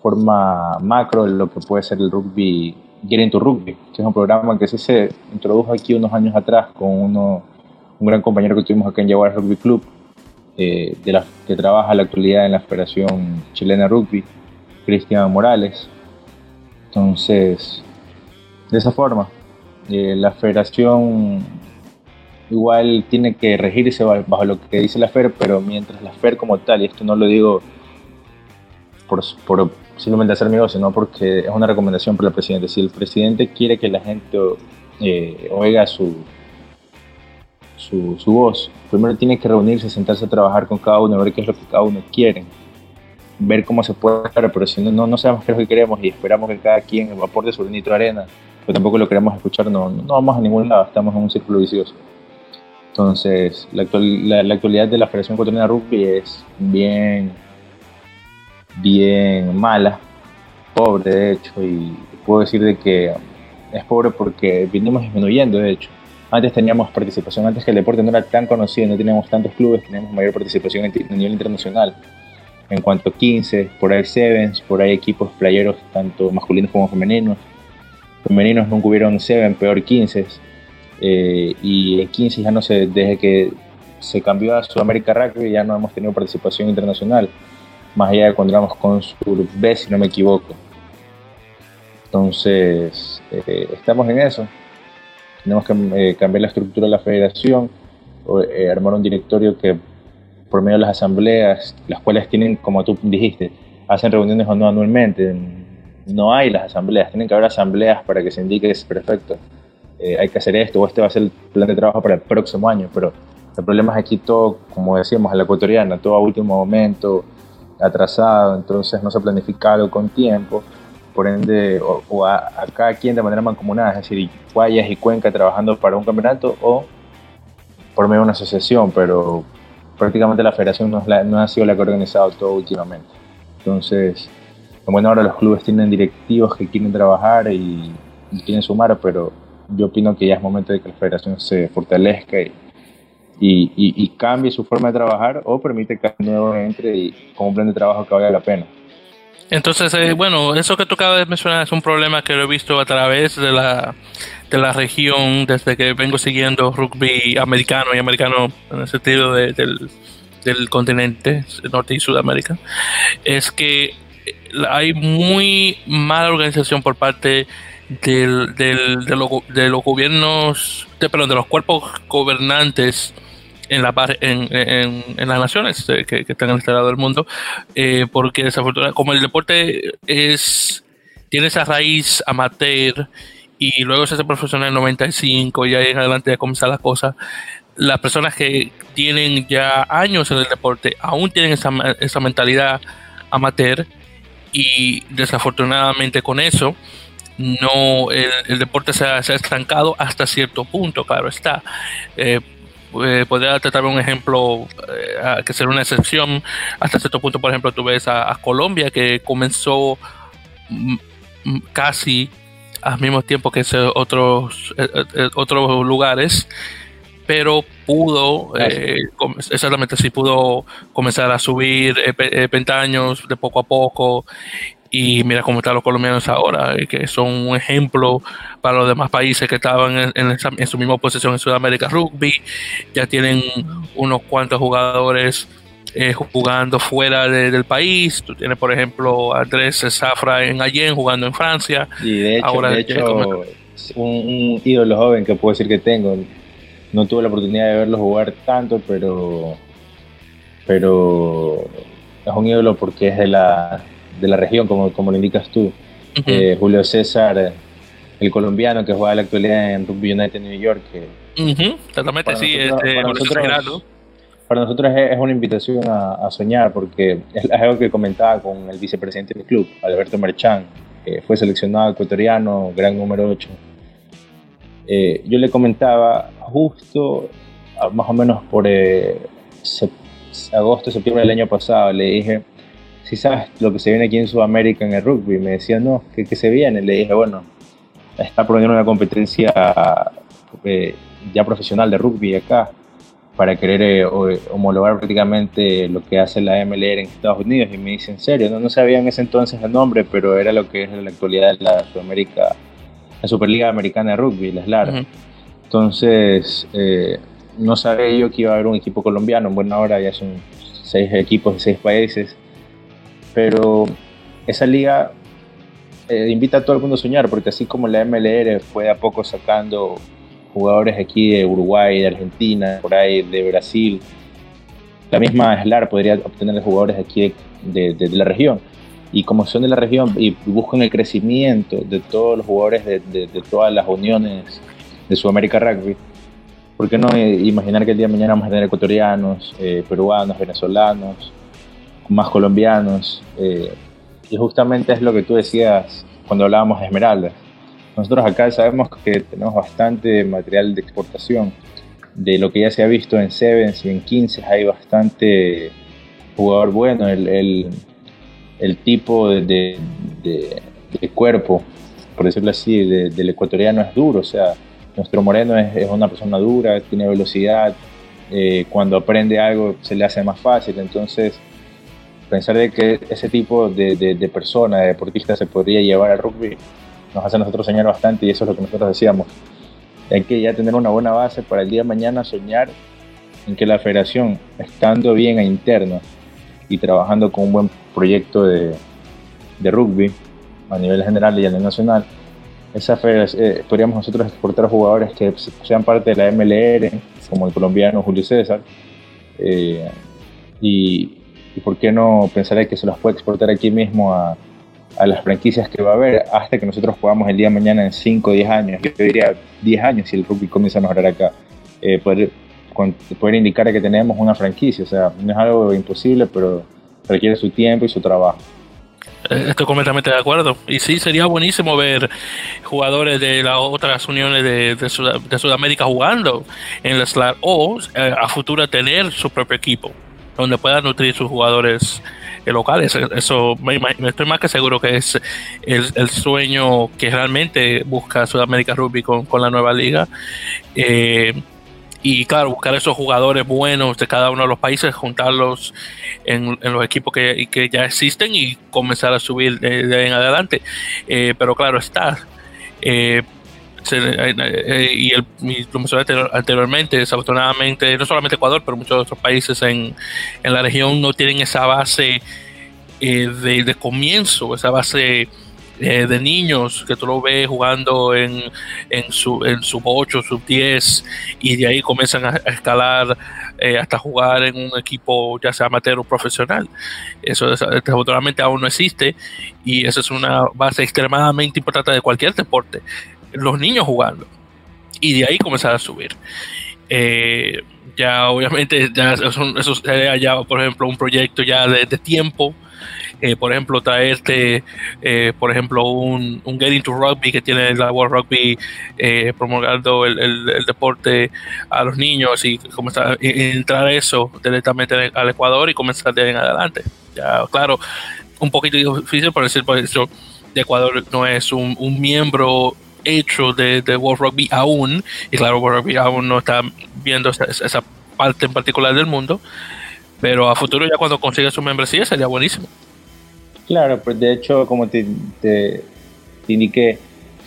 forma macro lo que puede ser el rugby, Get into Rugby, que es un programa que se introdujo aquí unos años atrás con uno, un gran compañero que tuvimos acá en Jaguar Rugby Club, eh, de la, que trabaja en la actualidad en la Federación Chilena Rugby, Cristian Morales. Entonces, de esa forma, eh, la federación igual tiene que regirse bajo lo que dice la FER, pero mientras la FER como tal, y esto no lo digo por, por simplemente hacer negocio, sino porque es una recomendación para el presidente. Si el presidente quiere que la gente eh, oiga su, su, voz, primero tiene que reunirse, sentarse a trabajar con cada uno, ver qué es lo que cada uno quiere, ver cómo se puede pero si no, no, sabemos qué es lo que queremos y esperamos que cada quien aporte su granito de arena, pero tampoco lo queremos escuchar, no, no vamos a ningún lado, estamos en un círculo vicioso. Entonces, la, la, actualidad de la Federación Ecuatoriana de Rugby es bien, bien mala, pobre de hecho, y puedo decir de que es pobre porque vinimos disminuyendo de hecho. Antes teníamos participación, antes que el deporte no era tan conocido, no teníamos tantos clubes, teníamos mayor participación a nivel internacional. En cuanto a 15, por ahí Sevens, por ahí equipos playeros, tanto masculinos como femeninos. Femeninos nunca hubieron Seven, peor 15. Eh, y en 15 ya no sé, desde que se cambió a Sudamérica Rugby ya no hemos tenido participación internacional, más allá de cuando éramos con Sur B, si no me equivoco. Entonces, eh, estamos en eso tenemos que eh, cambiar la estructura de la federación, o, eh, armar un directorio que por medio de las asambleas, las cuales tienen, como tú dijiste, hacen reuniones o no anualmente. No hay las asambleas, tienen que haber asambleas para que se indique es perfecto. Eh, hay que hacer esto o este va a ser el plan de trabajo para el próximo año, pero el problema es aquí todo, como decíamos, a la ecuatoriana, todo a último momento, atrasado, entonces no se ha planificado con tiempo por ende, o, a, cada quien de manera mancomunada, es decir, Guayas y Cuenca trabajando para un campeonato o por medio de una asociación, pero prácticamente la federación no, no ha sido la que ha organizado todo últimamente. Entonces, bueno, ahora los clubes tienen directivos que quieren trabajar y, quieren sumar, pero yo opino que ya es momento de que la federación se fortalezca y, cambie su forma de trabajar o permite que nuevo entre y con un plan de trabajo que valga la pena. Entonces, eh, bueno, eso que tú acabas de mencionar es un problema que lo he visto a través de la, de la región desde que vengo siguiendo rugby americano y americano en el sentido de, del, del continente Norte y Sudamérica, es que hay muy mala organización por parte del, del, de, los gobiernos, de, perdón, de los cuerpos gobernantes en, la, en, en, en las naciones que, que, están en este lado del mundo, eh, porque desafortunadamente, como el deporte es tiene esa raíz amateur y luego se hace profesional en el 95 y ahí en adelante ya comienza la cosa, las personas que tienen ya años en el deporte aún tienen esa, esa mentalidad amateur y desafortunadamente con eso no el, deporte se ha, estancado hasta cierto punto, claro está. Eh, eh, podría tratar un ejemplo eh, que será una excepción. Hasta cierto punto por ejemplo tú ves a, Colombia que comenzó casi al mismo tiempo que otros otros lugares pero pudo exactamente sí pudo comenzar a subir pentaños de poco a poco y mira cómo están los colombianos ahora, que son un ejemplo para los demás países que estaban en, su misma posición en Sudamérica Rugby. Ya tienen unos cuantos jugadores eh, jugando fuera del país. Tú tienes, por ejemplo, a Andrés Zafra en Allen jugando en Francia. Y de hecho, ahora, un, ídolo joven que puedo decir que tengo. No tuve la oportunidad de verlo jugar tanto, pero, pero es un ídolo porque es de la de la región, como, como lo indicas tú. Eh, Julio César, el colombiano que juega en la actualidad en Rugby United New York. Exactamente, sí, para, nosotros, para nosotros es, una invitación a, soñar, porque es, algo que comentaba con el vicepresidente del club, Alberto Marchán, que fue seleccionado ecuatoriano, gran número 8. Eh, yo le comentaba justo, más o menos por eh, agosto, septiembre del año pasado, le dije, si sabes lo que se viene aquí en Sudamérica en el rugby. Me decía, no, ¿qué, se viene? Le dije, bueno, está poniendo una competencia eh, ya profesional de rugby acá para querer eh, homologar prácticamente lo que hace la MLR en Estados Unidos. Y me dice, en serio, no, no sabía en ese entonces el nombre, pero era lo que es en la actualidad la Sudamérica, la Superliga Americana de Rugby, la SLAR. Entonces, eh, no sabía yo que iba a haber un equipo colombiano. En buena hora ya son seis equipos de seis países pero esa liga eh, invita a todo el mundo a soñar, porque así como la MLR fue a poco sacando jugadores aquí de Uruguay, de Argentina, por ahí de Brasil, la misma SLAR podría obtener jugadores aquí de, la región. Y como son de la región y buscan el crecimiento de todos los jugadores de, todas las uniones de Sudamérica Rugby, ¿por qué no imaginar que el día de mañana vamos a tener ecuatorianos, eh, peruanos, venezolanos, más colombianos. Eh, y justamente es lo que tú decías cuando hablábamos de Esmeraldas. Nosotros acá sabemos que tenemos bastante material de exportación. De lo que ya se ha visto en Sevens y en 15 hay bastante jugador bueno. El, el, tipo de, de, cuerpo, por decirlo así, del ecuatoriano es duro. O sea, nuestro moreno es, es una persona dura, tiene velocidad. Eh, cuando aprende algo se le hace más fácil. Entonces, pensar de que ese tipo de, de, de persona, de deportista, se podría llevar al rugby, nos hace a nosotros soñar bastante y eso es lo que nosotros decíamos. Hay que ya tener una buena base para el día de mañana soñar en que la federación, estando bien a interno y trabajando con un buen proyecto de, de rugby a nivel general y a nivel nacional, esa eh, podríamos nosotros exportar jugadores que sean parte de la MLR, como el colombiano Julio César, eh, y, y por qué no pensar que se los puede exportar aquí mismo a, las franquicias que va a haber hasta que nosotros podamos el día de mañana en 5 o 10 años, yo diría 10 años si el rugby comienza a mejorar acá, eh, poder, poder indicar que tenemos una franquicia, o sea, no es algo imposible, pero requiere su tiempo y su trabajo. Eh, estoy completamente de acuerdo. Y sí, sería buenísimo ver jugadores de las otras uniones de, de, Sudamérica jugando en la SLAR o eh, a futuro tener su propio equipo donde pueda nutrir sus jugadores eh, locales. Eso me, estoy más que seguro que es el, sueño que realmente busca Sudamérica Rugby con, la nueva liga. Eh, y claro, buscar esos jugadores buenos de cada uno de los países, juntarlos en, los equipos que, ya existen y comenzar a subir de, en adelante. Eh, pero claro está, y, el, mencioné anteriormente, desafortunadamente, no solamente Ecuador, pero muchos otros países en, en la región no tienen esa base de, de, comienzo, esa base eh, de niños que tú lo ves jugando en, en, su, en sub 8, sub 10 y de ahí comienzan a, escalar eh, hasta jugar en un equipo ya sea amateur o profesional. Eso desafortunadamente aún no existe y eso es una base extremadamente importante de cualquier deporte. Los niños jugando y de ahí comenzar a subir. Eh, ya obviamente ya eso, eso sería ya por ejemplo un proyecto ya de, tiempo eh, por ejemplo, traerte, eh, por ejemplo, un, un Getting to Rugby que tiene la World Rugby eh, promulgando el, deporte a los niños y comenzar a entrar eso directamente al Ecuador y comenzar de ahí en adelante. Ya, claro, un poquito difícil por decir por eso de Ecuador no es un, miembro hecho de, World Rugby aún, y claro, World Rugby aún no está viendo esa, esa parte en particular del mundo, pero a futuro ya cuando consiga su membresía sería buenísimo. Claro, pues de hecho, como te, te, indiqué,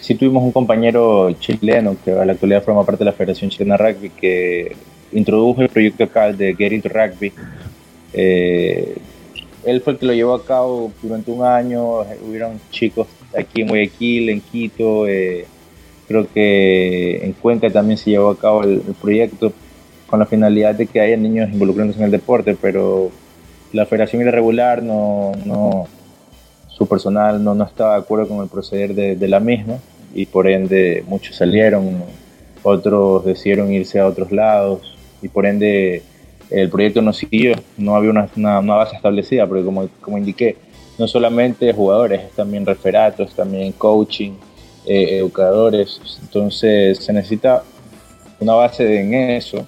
sí tuvimos un compañero chileno que a la actualidad forma parte de la Federación Chilena Rugby que introdujo el proyecto acá de Get Into Rugby. Eh, él fue el que lo llevó a cabo durante un año. Hubieron chicos aquí en Guayaquil, en Quito. Eh, creo que en Cuenca también se llevó a cabo el, proyecto con la finalidad de que haya niños involucrándose en el deporte, pero la federación irregular no, no, su personal no, no estaba de acuerdo con el proceder de, la misma y por ende muchos salieron, otros decidieron irse a otros lados y por ende el proyecto no siguió, no había una, una, base establecida, porque como, como indiqué, no solamente jugadores, es también referatos, también coaching, eh, educadores, entonces se necesita una base en eso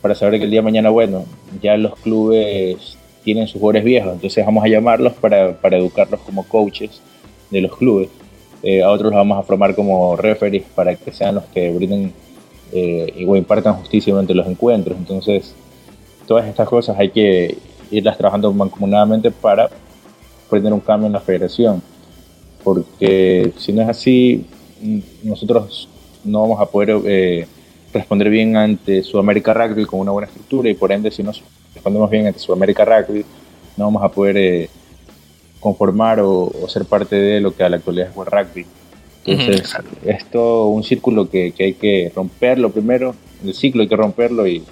para saber que el día de mañana, bueno, ya los clubes tienen sus jugadores viejos, entonces vamos a llamarlos para, para educarlos como coaches de los clubes. Eh, a otros los vamos a formar como referees para que sean los que brinden eh, y impartan justicia durante los encuentros. Entonces, todas estas cosas hay que irlas trabajando mancomunadamente para tener un cambio en la federación. Porque si no es así, nosotros no vamos a poder eh, responder bien ante Sudamérica Rugby con una buena estructura y por ende si no respondemos bien ante Sudamérica Rugby, no vamos a poder eh, conformar o, ser parte de lo que a la actualidad es World Rugby. Entonces, es todo un círculo que, hay que romperlo primero, el ciclo hay que romperlo y,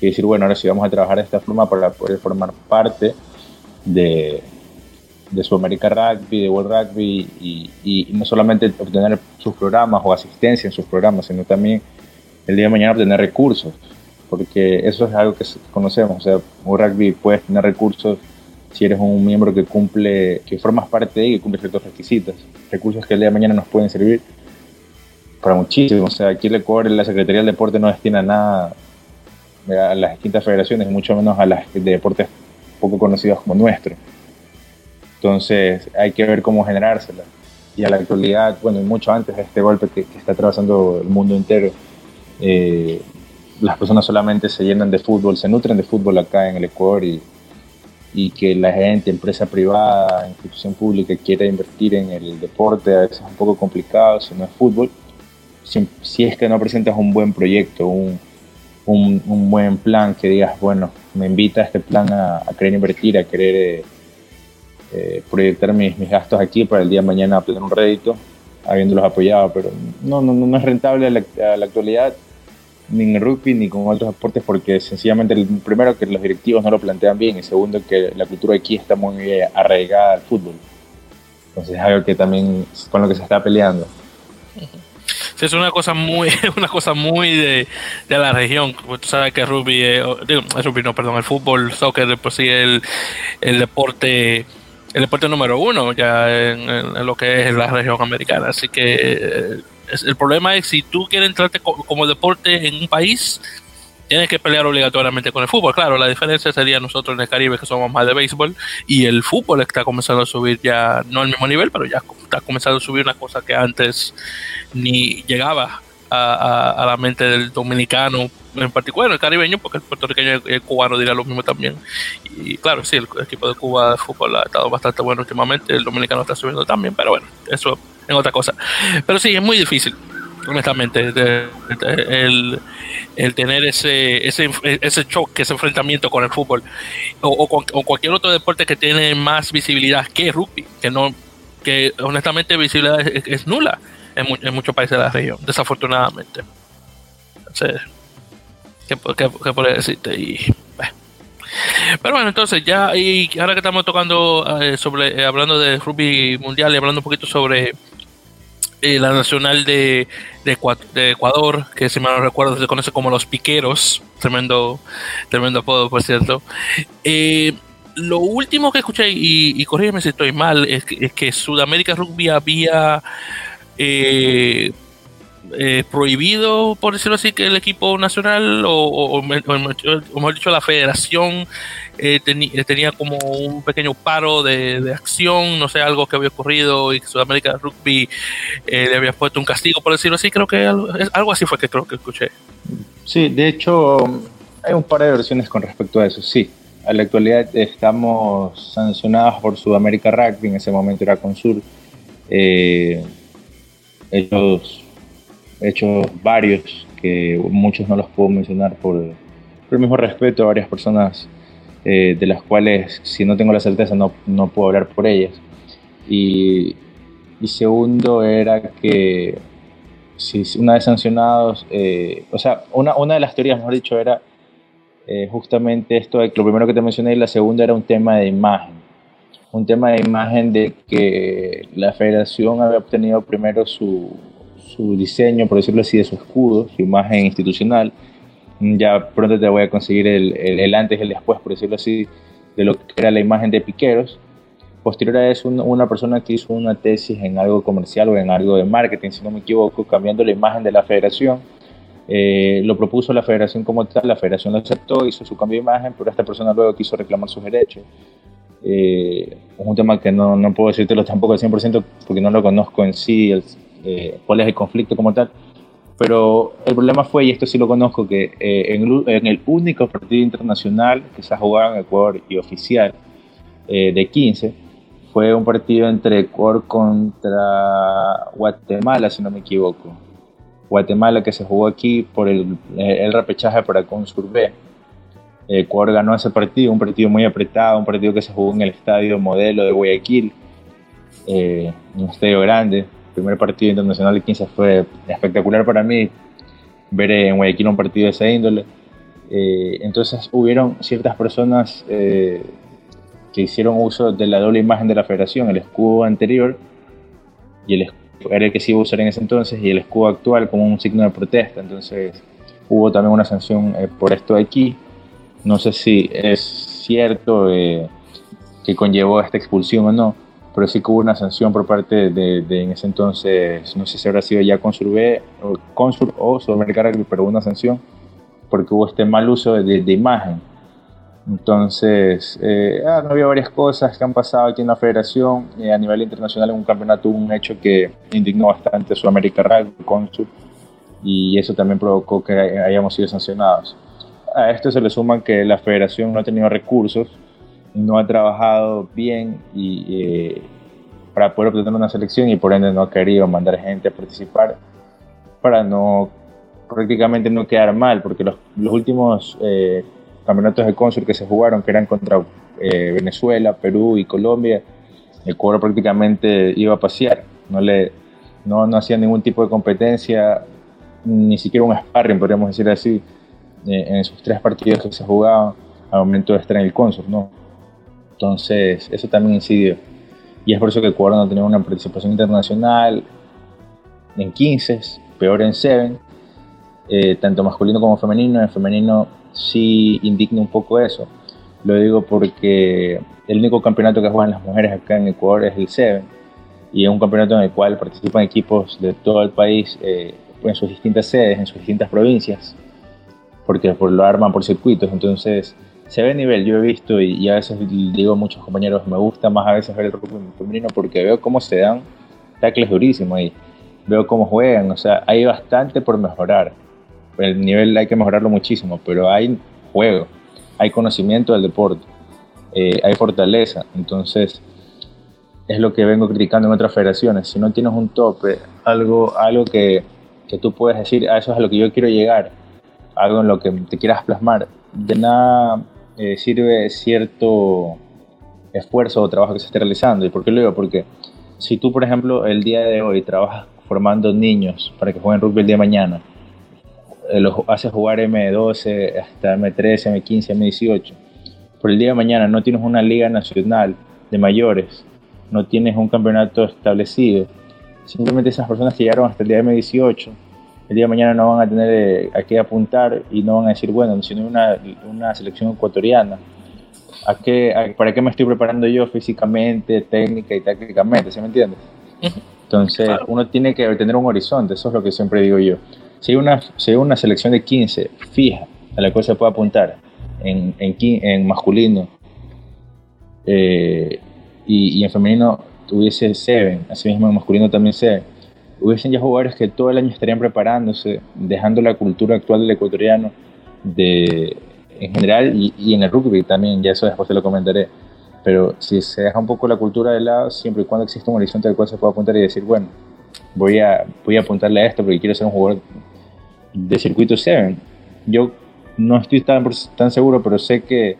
decir, bueno, ahora sí vamos a trabajar de esta forma para poder formar parte de, de Sudamérica Rugby, de World Rugby y, no solamente obtener sus programas o asistencia en sus programas, sino también el día de mañana obtener recursos porque eso es algo que conocemos. O sea, un rugby puedes tener recursos si eres un miembro que cumple, que formas parte de y cumple ciertos requisitos. Recursos que el día de mañana nos pueden servir para muchísimo. O sea, aquí en Ecuador la Secretaría del Deporte no destina nada a las distintas federaciones, mucho menos a las de deportes poco conocidos como nuestro. Entonces hay que ver cómo generársela. Y a la actualidad, bueno, y mucho antes de este golpe que, está atravesando el mundo entero, eh, las personas solamente se llenan de fútbol, se nutren de fútbol acá en el Ecuador y, que la gente, empresa privada, institución pública quiera invertir en el deporte, a veces es un poco complicado si no es fútbol, si, es que no presentas un buen proyecto, un, un, buen plan que digas, bueno, me invita a este plan a, querer invertir, a querer eh, eh, proyectar mis, mis, gastos aquí para el día de mañana obtener un rédito, habiéndolos apoyado, pero no, no, no es rentable a la actualidad ni en el rugby ni con otros deportes porque sencillamente el primero que los directivos no lo plantean bien y segundo que la cultura aquí está muy arraigada al fútbol. Entonces es algo que también con lo que se está peleando. es una cosa muy, una cosa muy de, de la región. Tú sabes que el rugby, digo, el rugby perdón, el fútbol, soccer, por sí el, el deporte el deporte número uno ya en, lo que es la región americana. Así que eh, el problema es si tú quieres entrarte como deporte en un país, tienes que pelear obligatoriamente con el fútbol. Claro, la diferencia sería nosotros en el Caribe que somos más de béisbol y el fútbol está comenzando a subir ya, no al mismo nivel, pero ya está comenzando a subir una cosa que antes ni llegaba a, la mente del dominicano en particular, el caribeño, porque el puertorriqueño y el cubano diría lo mismo también. Y claro, sí, el, equipo de Cuba de fútbol ha estado bastante bueno últimamente, el dominicano está subiendo también, pero bueno, eso en otra cosa. Pero sí, es muy difícil. honestamente, el, el, tener ese, ese, ese choque, ese enfrentamiento con el fútbol o, con, cualquier otro deporte que tiene más visibilidad que rugby, que no que honestamente visibilidad es, nula en, en, muchos países de la región, desafortunadamente. Entonces, ¿qué, qué, qué decirte? Y, pero bueno, entonces ya, y ahora que estamos tocando eh, sobre, eh, hablando de rugby mundial y hablando un poquito sobre eh, la nacional de, de, Ecuador, que si mal no recuerdo se conoce como los piqueros, tremendo, tremendo apodo, por cierto. lo último que escuché, y, y corrígeme si estoy mal, es que, es que Sudamérica Rugby había eh, prohibido, por decirlo así, que el equipo nacional o, mejor dicho la federación eh, eh, tenía como un pequeño paro de, acción, no sé, algo que había ocurrido y que Sudamérica Rugby le había puesto un castigo, por decirlo así, creo que algo, algo así fue que creo que escuché. Sí, de hecho hay un par de versiones con respecto a eso, sí. A la actualidad estamos sancionados por Sudamérica Rugby, en ese momento era Consur. Eh, ellos hecho varios, que muchos no los puedo mencionar por, el mismo respeto a varias personas eh, de las cuales si no tengo la certeza no, no puedo hablar por ellas. Y, y segundo era que si una vez sancionados, eh, o sea, una, una, de las teorías, mejor dicho, era eh, justamente esto de lo primero que te mencioné y la segunda era un tema de imagen. Un tema de imagen de que la federación había obtenido primero su, su diseño, por decirlo así, de su escudo, su imagen institucional. Ya pronto te voy a conseguir el, el, antes y el después, por decirlo así, de lo que era la imagen de Piqueros. Posterior a eso, una persona que hizo una tesis en algo comercial o en algo de marketing, si no me equivoco, cambiando la imagen de la federación. Eh, lo propuso la federación como tal, la federación lo aceptó, hizo su cambio de imagen, pero esta persona luego quiso reclamar sus derechos. Eh, es un tema que no, no puedo decírtelo tampoco al 100% porque no lo conozco en sí, el, eh, cuál es el conflicto como tal. Pero el problema fue, y esto sí lo conozco, que eh, en, el único partido internacional que se ha jugado en Ecuador y oficial eh, de 15, fue un partido entre Ecuador contra Guatemala, si no me equivoco. Guatemala que se jugó aquí por el, el repechaje para Consur B. Ecuador ganó ese partido, un partido muy apretado, un partido que se jugó en el estadio modelo de Guayaquil, un estadio grande, primer partido internacional de 15 fue espectacular para mí ver en Guayaquil un partido de esa índole. Eh, entonces hubieron ciertas personas eh, que hicieron uso de la doble imagen de la federación, el escudo anterior y el era el que se iba a usar en ese entonces y el escudo actual como un signo de protesta. Entonces hubo también una sanción eh, por esto de aquí. No sé si es cierto que conllevó esta expulsión o no pero sí que hubo una sanción por parte de, en ese entonces, no sé si habrá sido ya Consur B, o Consur o pero hubo una sanción porque hubo este mal uso de, imagen. Entonces, eh, ah, no había varias cosas que han pasado aquí en la federación. Eh, a nivel internacional, en un campeonato hubo un hecho que indignó bastante a Sudamérica Rugby, Consur, y eso también provocó que hayamos sido sancionados. A esto se le suma que la federación no ha tenido recursos no ha trabajado bien y, eh, para poder obtener una selección y por ende no ha querido mandar gente a participar para no prácticamente no quedar mal, porque los, los últimos eh, campeonatos de cónsul que se jugaron, que eran contra eh, Venezuela, Perú y Colombia, el cuadro prácticamente iba a pasear, no, le, no, no hacía ningún tipo de competencia, ni siquiera un sparring, podríamos decir así, en esos tres partidos que se jugaban al momento de estar en el cónsul, ¿no? Entonces, eso también incidió. Y es por eso que Ecuador no tenía una participación internacional en 15, peor en 7, eh, tanto masculino como femenino. En femenino sí indigna un poco eso. Lo digo porque el único campeonato que juegan las mujeres acá en Ecuador es el 7 y es un campeonato en el cual participan equipos de todo el país eh, en sus distintas sedes, en sus distintas provincias, porque lo arman por circuitos. Entonces, se ve nivel, yo he visto y, a veces digo a muchos compañeros, me gusta más a veces ver el rugby femenino porque veo cómo se dan tackles durísimos ahí, veo cómo juegan, o sea, hay bastante por mejorar. El nivel hay que mejorarlo muchísimo, pero hay juego, hay conocimiento del deporte, eh, hay fortaleza, entonces es lo que vengo criticando en otras federaciones. Si no tienes un tope, algo, algo que que tú puedes decir, a ah, eso es a lo que yo quiero llegar, algo en lo que te quieras plasmar. De nada eh, sirve cierto esfuerzo o trabajo que se esté realizando. ¿Y por qué lo digo? Porque si tú, por ejemplo, el día de hoy trabajas formando niños para que jueguen rugby el día de mañana, eh, los haces jugar M12 hasta M13, M15, M18, por el día de mañana no tienes una liga nacional de mayores, no tienes un campeonato establecido, simplemente esas personas que llegaron hasta el día M18, el día de mañana no van a tener eh, a qué apuntar y no van a decir, bueno, si no hay una, una selección ecuatoriana, ¿a qué, ¿para qué me estoy preparando yo físicamente, técnica y tácticamente? ¿Sí me entiendes? Entonces, uno tiene que tener un horizonte, eso es lo que siempre digo yo. Si hay una, si hay una selección de 15 fija a la cual se puede apuntar en, en, en masculino eh, y, en femenino tuviese 7, así mismo en masculino también 7, hubiesen ya jugadores que todo el año estarían preparándose, dejando la cultura actual del ecuatoriano de, en general y, en el rugby también, ya eso después te lo comentaré. Pero si se deja un poco la cultura de lado, siempre y cuando existe un horizonte al cual se pueda apuntar y decir, bueno, voy a, voy a apuntarle a esto porque quiero ser un jugador de circuito 7. Yo no estoy tan, tan seguro, pero sé que,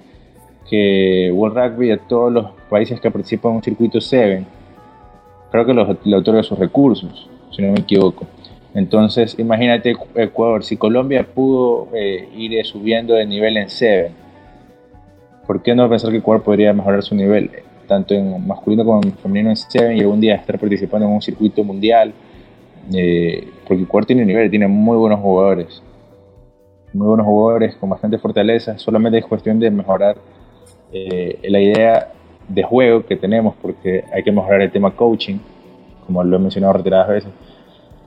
que World Rugby a todos los países que participan en un circuito 7, creo que los, le otorga sus recursos, si no me equivoco. Entonces, imagínate Ecuador, si Colombia pudo eh, ir subiendo de nivel en 7, ¿por qué no pensar que Ecuador podría mejorar su nivel, tanto en masculino como en femenino en 7 y algún día estar participando en un circuito mundial? Eh, porque Ecuador tiene nivel, tiene muy buenos jugadores, muy buenos jugadores con bastante fortaleza, solamente es cuestión de mejorar eh, la idea de juego que tenemos, porque hay que mejorar el tema coaching, como lo he mencionado retiradas veces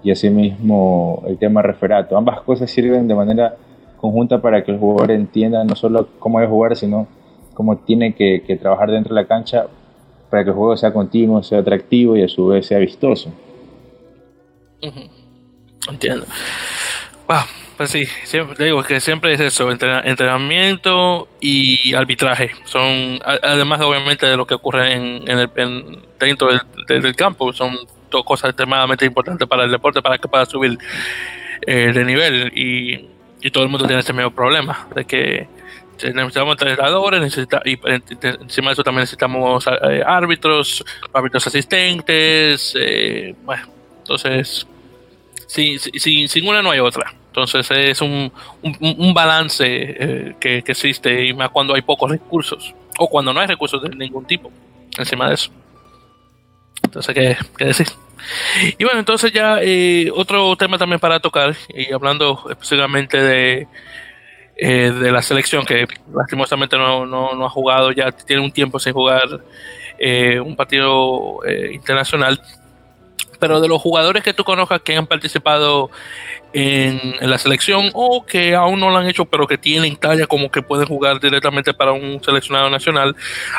y asimismo el tema referato. Ambas cosas sirven de manera conjunta para que el jugador entienda no solo cómo debe jugar, sino cómo tiene que, trabajar dentro de la cancha para que el juego sea continuo, sea atractivo y a su vez sea vistoso. Entiendo. Pues sí, siempre digo que siempre es eso, entrenamiento y arbitraje. Son, además obviamente de lo que ocurre en, el, dentro del campo, son dos cosas extremadamente importantes para el deporte para que pueda subir eh, de nivel y, todo el mundo tiene ese mismo problema de que necesitamos entrenadores necesita, y encima de eso también necesitamos eh, árbitros árbitros asistentes eh, bueno entonces sin, sin, sin, una no hay otra entonces es un, un, balance que, que existe y más cuando hay pocos recursos o cuando no hay recursos de ningún tipo encima de eso entonces, ¿qué, qué decir? Y bueno, entonces ya eh, otro tema también para tocar, y hablando específicamente de, eh, de la selección, que lastimosamente no, no, ha jugado, ya tiene un tiempo sin jugar eh, un partido internacional pero de los jugadores que tú conozcas que han participado en, la selección o que aún no lo han hecho, pero que tienen talla como que pueden jugar directamente para un seleccionado nacional,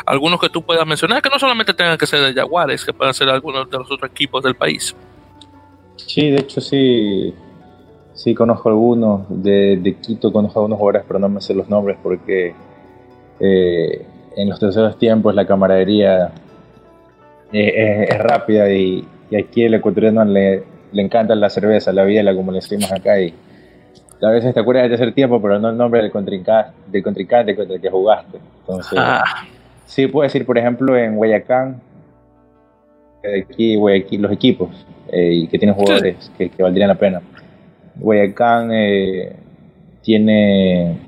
algunos que tú puedas mencionar, que no solamente tengan que ser de Jaguares, que puedan ser algunos de los otros equipos del país. Sí, de hecho sí, sí conozco algunos, de, Quito conozco algunos jugadores, pero no me sé los nombres porque eh, en los terceros tiempos la camaradería es rápida y, y aquí el ecuatoriano le, le encanta la cerveza, la biela, como le decimos acá. Y a veces te acuerdas de tercer tiempo, pero no el nombre del contrincante, del contrincante contra el que jugaste. Entonces, ah. sí, puedo decir, por ejemplo, en Guayacán, aquí Guayaquil, los equipos eh, y que tienen jugadores que, valdrían la pena. Guayacán eh, tiene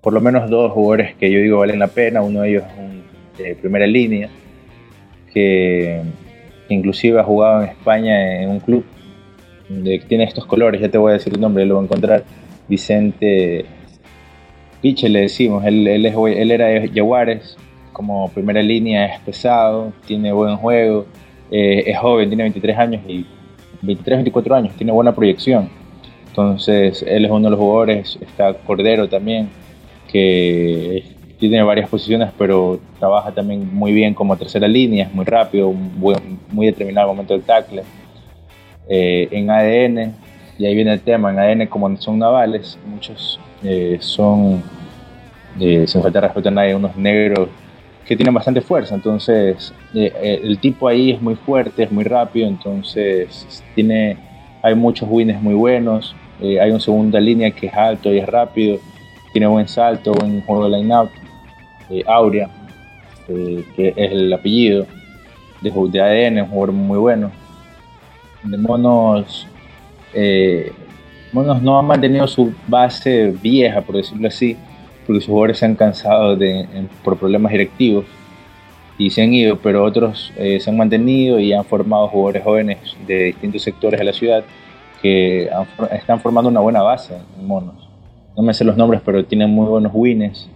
por lo menos dos jugadores que yo digo valen la pena. Uno de ellos es de primera línea, que inclusive ha jugado en España en un club que tiene estos colores, ya te voy a decir el nombre, lo voy a encontrar, Vicente Piche le decimos, él, es, era de Jaguares, como primera línea es pesado, tiene buen juego, eh, es joven, tiene 23 años y 23, 24 años, tiene buena proyección. Entonces, él es uno de los jugadores, está Cordero también, que tiene varias posiciones, pero trabaja también muy bien como tercera línea, es muy rápido, muy determinado momento del tackle. Eh, en ADN, y ahí viene el tema, en ADN como son navales, muchos eh, son, eh, sin falta de respeto a nadie, unos negros que tienen bastante fuerza, entonces el tipo ahí es muy fuerte, es muy rápido, entonces tiene hay muchos wins muy buenos, eh, hay un segunda línea que es alto y es rápido, tiene buen salto, buen juego de line-out, eh, Aurea, que es el apellido, de, de ADN, un jugador muy bueno. De Monos, Monos no ha mantenido su base vieja, por decirlo así, porque sus jugadores se han cansado por problemas directivos y se han ido, pero otros eh, se han mantenido y han formado jugadores jóvenes de distintos sectores de la ciudad que están formando una buena base en monos. No me sé los nombres, pero tienen muy buenos wins.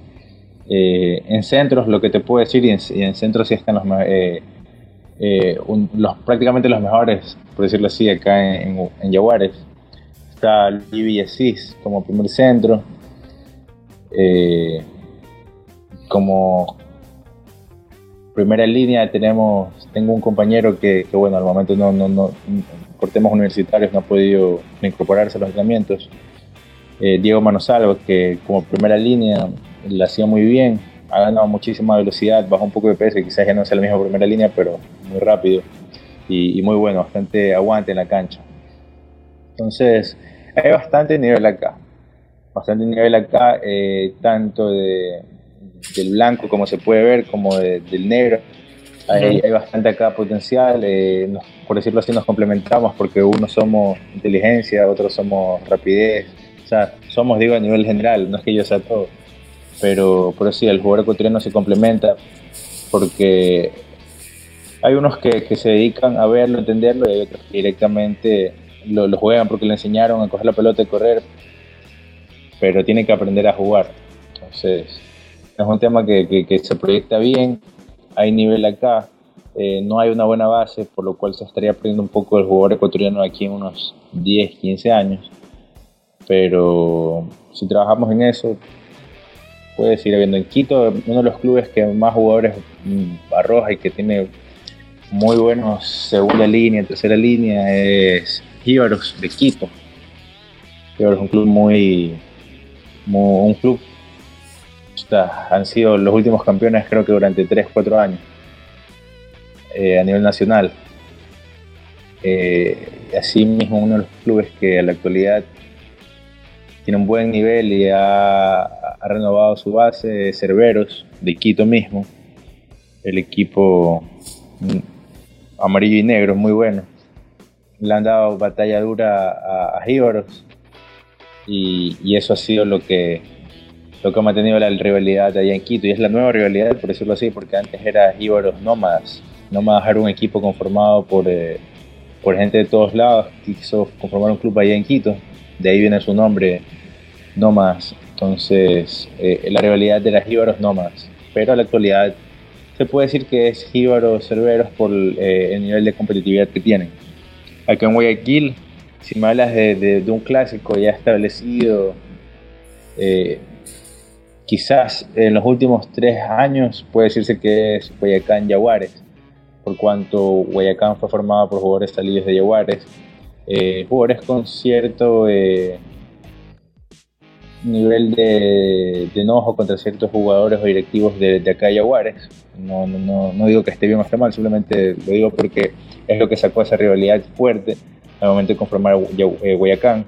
Eh, en centros, lo que te puedo decir, y en, centros sí están los, eh, los, prácticamente los mejores, por decirlo así, acá en, en, Yaguares. Está Asís como primer centro. como primera línea tenemos, tengo un compañero que, bueno, al momento no, no, no, por universitarios no ha podido incorporarse a los entrenamientos. Eh, Diego Manosalva, que como primera línea la hacía muy bien, ha ganado muchísima velocidad, bajó un poco de peso, quizás ya no sea la misma primera línea, pero muy rápido y, muy bueno, bastante aguante en la cancha. Entonces, hay bastante nivel acá, bastante nivel acá, eh, tanto de, del blanco, como se puede ver, como del negro. Hay, bastante acá potencial, eh, por decirlo así, nos complementamos porque unos somos inteligencia, otros somos rapidez, o sea, somos, digo, a nivel general, no es que yo sea todo, pero, pero sí, el jugador ecuatoriano se complementa porque hay unos que, se dedican a verlo, entenderlo, y hay otros que directamente lo, lo juegan porque le enseñaron a coger la pelota y correr, pero tienen que aprender a jugar. Entonces, es un tema que, se proyecta bien, hay nivel acá, eh, no hay una buena base, por lo cual se estaría perdiendo un poco el jugador ecuatoriano aquí en unos 10, 15 años. Pero si trabajamos en eso, puede seguir habiendo. En Quito, uno de los clubes que más jugadores mm, arroja y que tiene muy buenos segunda línea, tercera línea, es Jíbaros de Quito. Jíbaros es un club muy, muy un club han sido los últimos campeones creo que durante 3, 4 años eh, a nivel nacional. Eh, así mismo uno de los clubes que a la actualidad tiene un buen nivel y ha, renovado su base, Cerveros, de Quito mismo. El equipo mm, amarillo y negro, muy bueno. Le han dado batalla dura a, a y, y, eso ha sido lo que lo que ha mantenido la rivalidad allá en Quito y es la nueva rivalidad, por decirlo así, porque antes era Íbaros Nómadas. Nómadas era un equipo conformado por, eh, por gente de todos lados quiso conformar un club allá en Quito, de ahí viene su nombre, Nómadas. Entonces, eh, la rivalidad de las Íbaros Nómadas, pero en la actualidad se puede decir que es Íbaros Cerveros por eh, el nivel de competitividad que tienen. Acá en Guayaquil, si me hablas de, un clásico ya establecido, quizás en los últimos tres años puede decirse que es Guayacán Yaguares, por cuanto Guayacán fue formado por jugadores salidos de Yaguares, eh, jugadores con cierto eh, nivel de, enojo contra ciertos jugadores o directivos de, acá de Yaguares. No, no, no, digo que esté bien o esté mal, simplemente lo digo porque es lo que sacó esa rivalidad fuerte al momento de conformar eh, Guayacán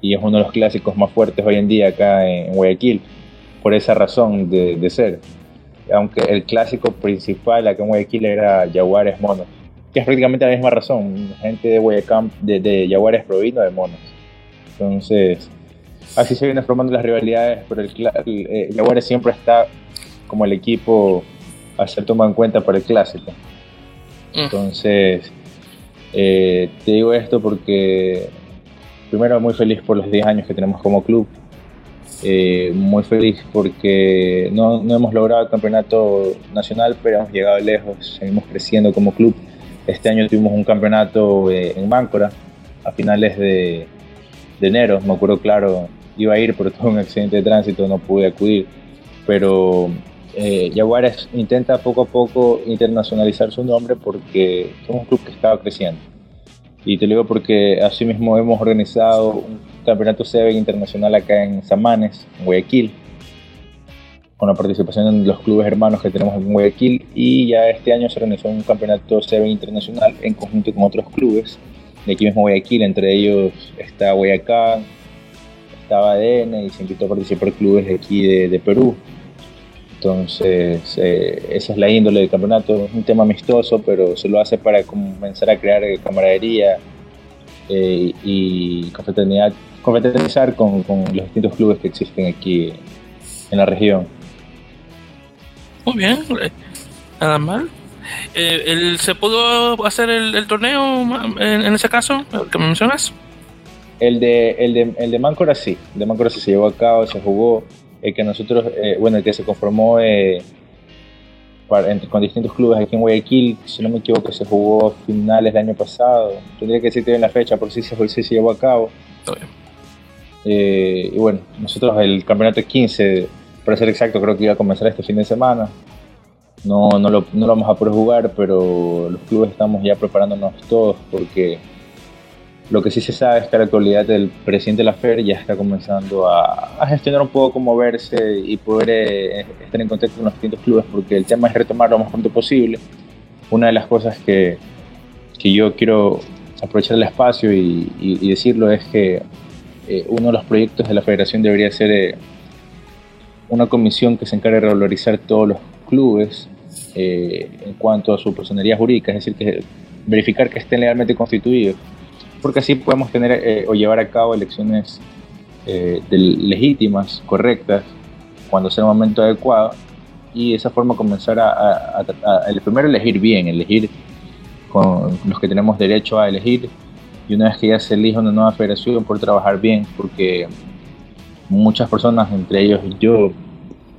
y es uno de los clásicos más fuertes hoy en día acá en Guayaquil por esa razón de, ser. Aunque el clásico principal acá en Guayaquil era Jaguares Monos, que es prácticamente la misma razón. Gente de Guayacán, de, de Jaguares provino de Monos. Entonces, así se vienen formando las rivalidades, pero el, eh, Jaguares siempre está como el equipo a ser tomado en cuenta por el clásico. Mm. Entonces, eh, te digo esto porque primero muy feliz por los 10 años que tenemos como club eh, muy feliz porque no, no, hemos logrado el campeonato nacional, pero hemos llegado lejos, seguimos creciendo como club. Este año tuvimos un campeonato eh, en Máncora a finales de, de, enero, me acuerdo claro, iba a ir, pero tuve un accidente de tránsito, no pude acudir. Pero eh, Jaguares intenta poco a poco internacionalizar su nombre porque es un club que estaba creciendo. Y te lo digo porque así mismo hemos organizado un campeonato Seven internacional acá en Samanes, en Guayaquil, con la participación de los clubes hermanos que tenemos en Guayaquil. Y ya este año se organizó un campeonato Seven internacional en conjunto con otros clubes de aquí mismo Guayaquil, entre ellos está Guayacán, estaba ADN y se invitó a participar clubes de aquí de, Perú. Entonces, eh, esa es la índole del campeonato. Es un tema amistoso, pero se lo hace para comenzar a crear camaradería eh, y confraternidad, confraternizar con, los distintos clubes que existen aquí en la región. Muy bien, nada mal. Eh, ¿Se pudo hacer el, torneo en, ese caso, que me mencionas? El de, el de, el de Máncora sí, el de Máncora sí se llevó a cabo, se jugó. El que nosotros, eh, bueno, el que se conformó eh, con distintos clubes aquí en Guayaquil, si no me equivoco, se jugó finales del año pasado. Tendría que decirte bien la fecha, por si se, se, se llevó a cabo. y bueno, nosotros el campeonato 15, para ser exacto, creo que iba a comenzar este fin de semana. No, no, lo, no lo vamos a poder jugar, pero los clubes estamos ya preparándonos todos porque lo que sí se sabe es que la actualidad del presidente de la FER ya está comenzando a, gestionar un poco cómo verse y poder eh, estar en contacto con los distintos clubes porque el tema es retomar lo más pronto posible. Una de las cosas que, que yo quiero aprovechar el espacio y, decirlo es que eh, uno de los proyectos de la federación debería ser eh, una comisión que se encargue de revalorizar todos los clubes eh, en cuanto a su personería jurídica, es decir, que verificar que estén legalmente constituidos, porque así podemos tener eh, o llevar a cabo elecciones eh, legítimas, correctas, cuando sea el momento adecuado, y de esa forma comenzar a, el primero elegir bien, elegir con los que tenemos derecho a elegir, y una vez que ya se elija una nueva federación, por trabajar bien, porque muchas personas, entre ellos yo,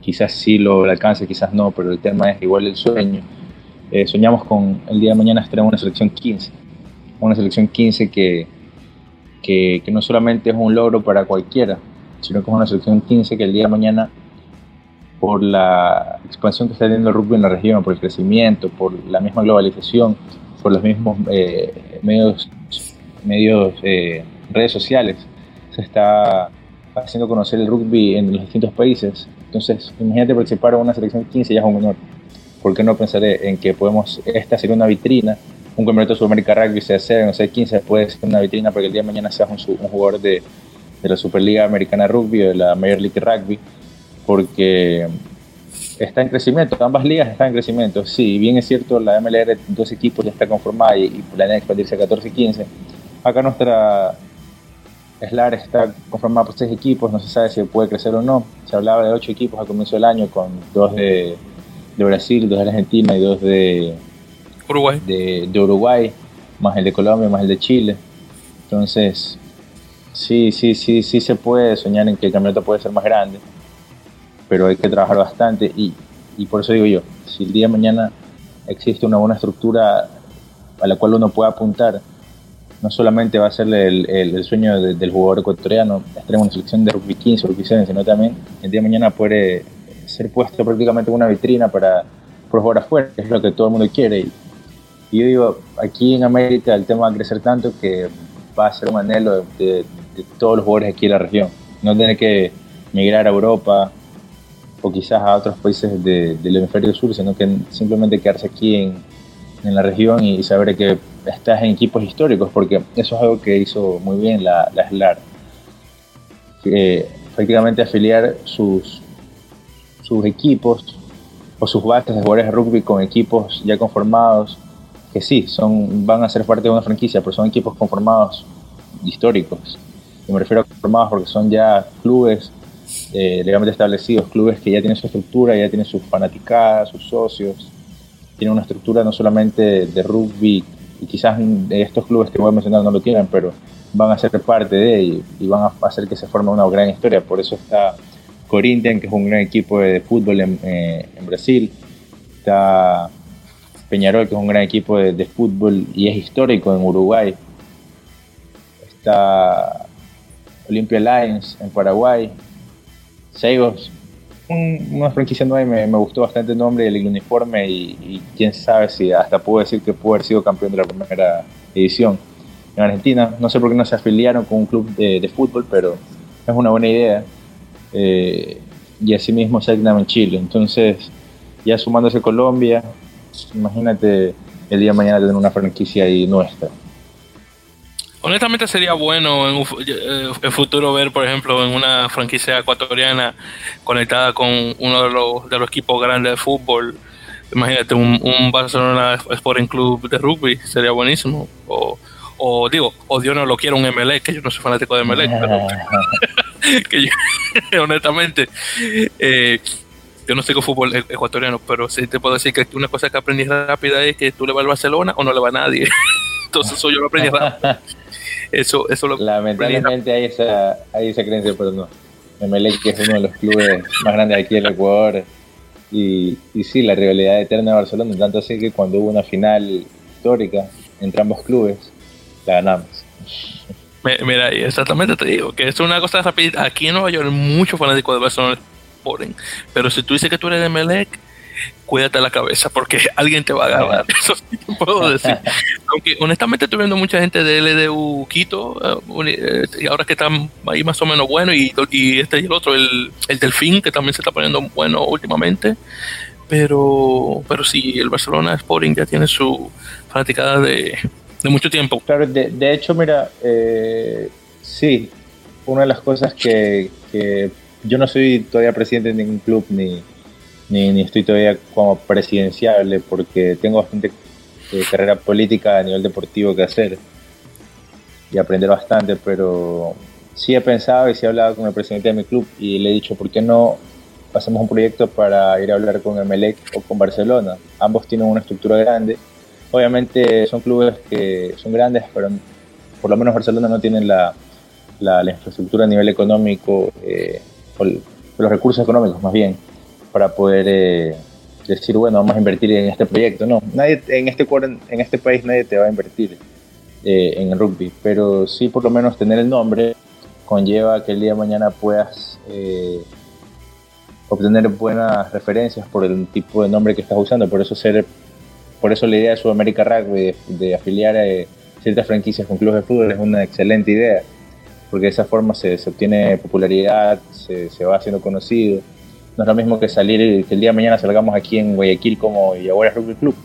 quizás sí lo alcance, quizás no, pero el tema es igual el sueño. Eh, soñamos con el día de mañana estar en una selección 15, una selección 15 que, que, no solamente es un logro para cualquiera, sino que es una selección 15 que el día de mañana, por la expansión que está teniendo el rugby en la región, por el crecimiento, por la misma globalización, por los mismos eh, medios, medios eh, redes sociales, se está haciendo conocer el rugby en los distintos países. Entonces, imagínate participar en una selección 15 ya es un honor. ¿Por qué no pensar en que podemos, esta sería una vitrina, un campeonato de Sudamérica Rugby, sea C, no sé, 15 puede ser una vitrina para que el día de mañana seas un, jugador de, de, la Superliga Americana Rugby o de la Major League Rugby, porque está en crecimiento, ambas ligas están en crecimiento. Sí, bien es cierto, la MLR, dos equipos ya está conformada y, planea expandirse a 14 y 15. Acá nuestra SLAR está conformado por seis equipos, no se sabe si puede crecer o no. Se hablaba de ocho equipos al comienzo del año, con dos de, Brasil, dos de Argentina y dos de Uruguay. De, Uruguay, más el de Colombia, más el de Chile. Entonces, sí, sí, sí, sí se puede soñar en que el campeonato puede ser más grande, pero hay que trabajar bastante y, y por eso digo yo, si el día de mañana existe una buena estructura a la cual uno pueda apuntar, no solamente va a ser el, sueño del jugador ecuatoriano estar en una selección de rugby 15 o rugby 7, sino también el día de mañana puede ser puesto prácticamente en una vitrina para jugar afuera, que es lo que todo el mundo quiere. Y, yo digo, aquí en América el tema va a crecer tanto que va a ser un anhelo de, todos los jugadores aquí en la región. No tener que migrar a Europa o quizás a otros países del hemisferio sur, sino que simplemente quedarse aquí en, en la región y saber que estás en equipos históricos, porque eso es algo que hizo muy bien la, la SLAR. prácticamente afiliar sus, sus equipos o sus bases de jugadores de rugby con equipos ya conformados, que sí, son, van a ser parte de una franquicia, pero son equipos conformados históricos. Y me refiero a conformados porque son ya clubes eh, legalmente establecidos, clubes que ya tienen su estructura, ya tienen sus fanaticadas, sus socios, tienen una estructura no solamente de rugby y quizás estos clubes que voy a mencionar no lo tienen, pero van a ser parte de y, y van a hacer que se forme una gran historia. Por eso está Corinthians, que es un gran equipo de fútbol en, eh, Brasil. Está Peñarol, que es un gran equipo de, fútbol y es histórico en Uruguay. Está Olympia Lions en Paraguay. Seigos, una franquicia nueva y me, gustó bastante el nombre y el uniforme y, quién sabe si hasta puedo decir que pudo haber sido campeón de la primera edición en Argentina. No sé por qué no se afiliaron con un club de, fútbol, pero es una buena idea. Eh, y asimismo Segnam en Chile. Entonces, ya sumándose Colombia, imagínate el día de mañana tener una franquicia ahí nuestra. Honestamente sería bueno en el eh, futuro ver, por ejemplo, en una franquicia ecuatoriana conectada con uno de los, de los equipos grandes de fútbol. Imagínate un, un Barcelona Sporting Club de rugby, sería buenísimo. O, o digo, o Dios no lo quiera un MLE, que yo no soy fanático de MLE, pero que yo, honestamente, eh, yo no sé fútbol e-, ecuatoriano, pero sí te puedo decir que una cosa que aprendí rápida es que tú le vas al Barcelona o no le va a nadie. Entonces eso yo lo aprendí rápido. Eso, eso lo Lamentablemente hay esa, hay esa creencia, pero no. Emelec que es uno de los clubes más grandes aquí en Ecuador. Y, y sí, la rivalidad eterna de Barcelona, tanto así que cuando hubo una final histórica entre ambos clubes, la ganamos. Mira, exactamente te digo que es una cosa rápida. Aquí en Nueva York hay muchos fanáticos de Barcelona, pero si tú dices que tú eres de Melec, cuídate la cabeza porque alguien te va a agarrar. Eso sí te puedo decir. Aunque honestamente estoy viendo mucha gente de LDU Quito, eh, y ahora que están ahí más o menos bueno, y, y este y el otro, el, el Delfín, que también se está poniendo bueno últimamente. Pero, pero sí, el Barcelona Sporting ya tiene su fanaticada de, de mucho tiempo. Claro, de, de hecho, mira, eh, sí, una de las cosas que, que yo no soy todavía presidente de ningún club ni ni, estoy todavía como presidenciable porque tengo bastante eh, carrera política a nivel deportivo que hacer y aprender bastante, pero sí he pensado y sí he hablado con el presidente de mi club y le he dicho, ¿por qué no hacemos un proyecto para ir a hablar con Emelec o con Barcelona? Ambos tienen una estructura grande. Obviamente son clubes que son grandes, pero por lo menos Barcelona no tiene la, la, infraestructura a nivel económico, eh, o los recursos económicos más bien, para poder eh, decir, bueno, vamos a invertir en este proyecto. No, nadie en este, en este país nadie te va a invertir eh, en el rugby, pero sí por lo menos tener el nombre conlleva que el día de mañana puedas eh, obtener buenas referencias por el tipo de nombre que estás usando. Por eso ser, por eso la idea de Sudamérica Rugby de, afiliar a ciertas franquicias con clubes de fútbol es una excelente idea, porque de esa forma se, obtiene popularidad, se, se va haciendo conocido no es lo mismo que salir, que el día de mañana salgamos aquí en Guayaquil como Jaguares Rugby Club.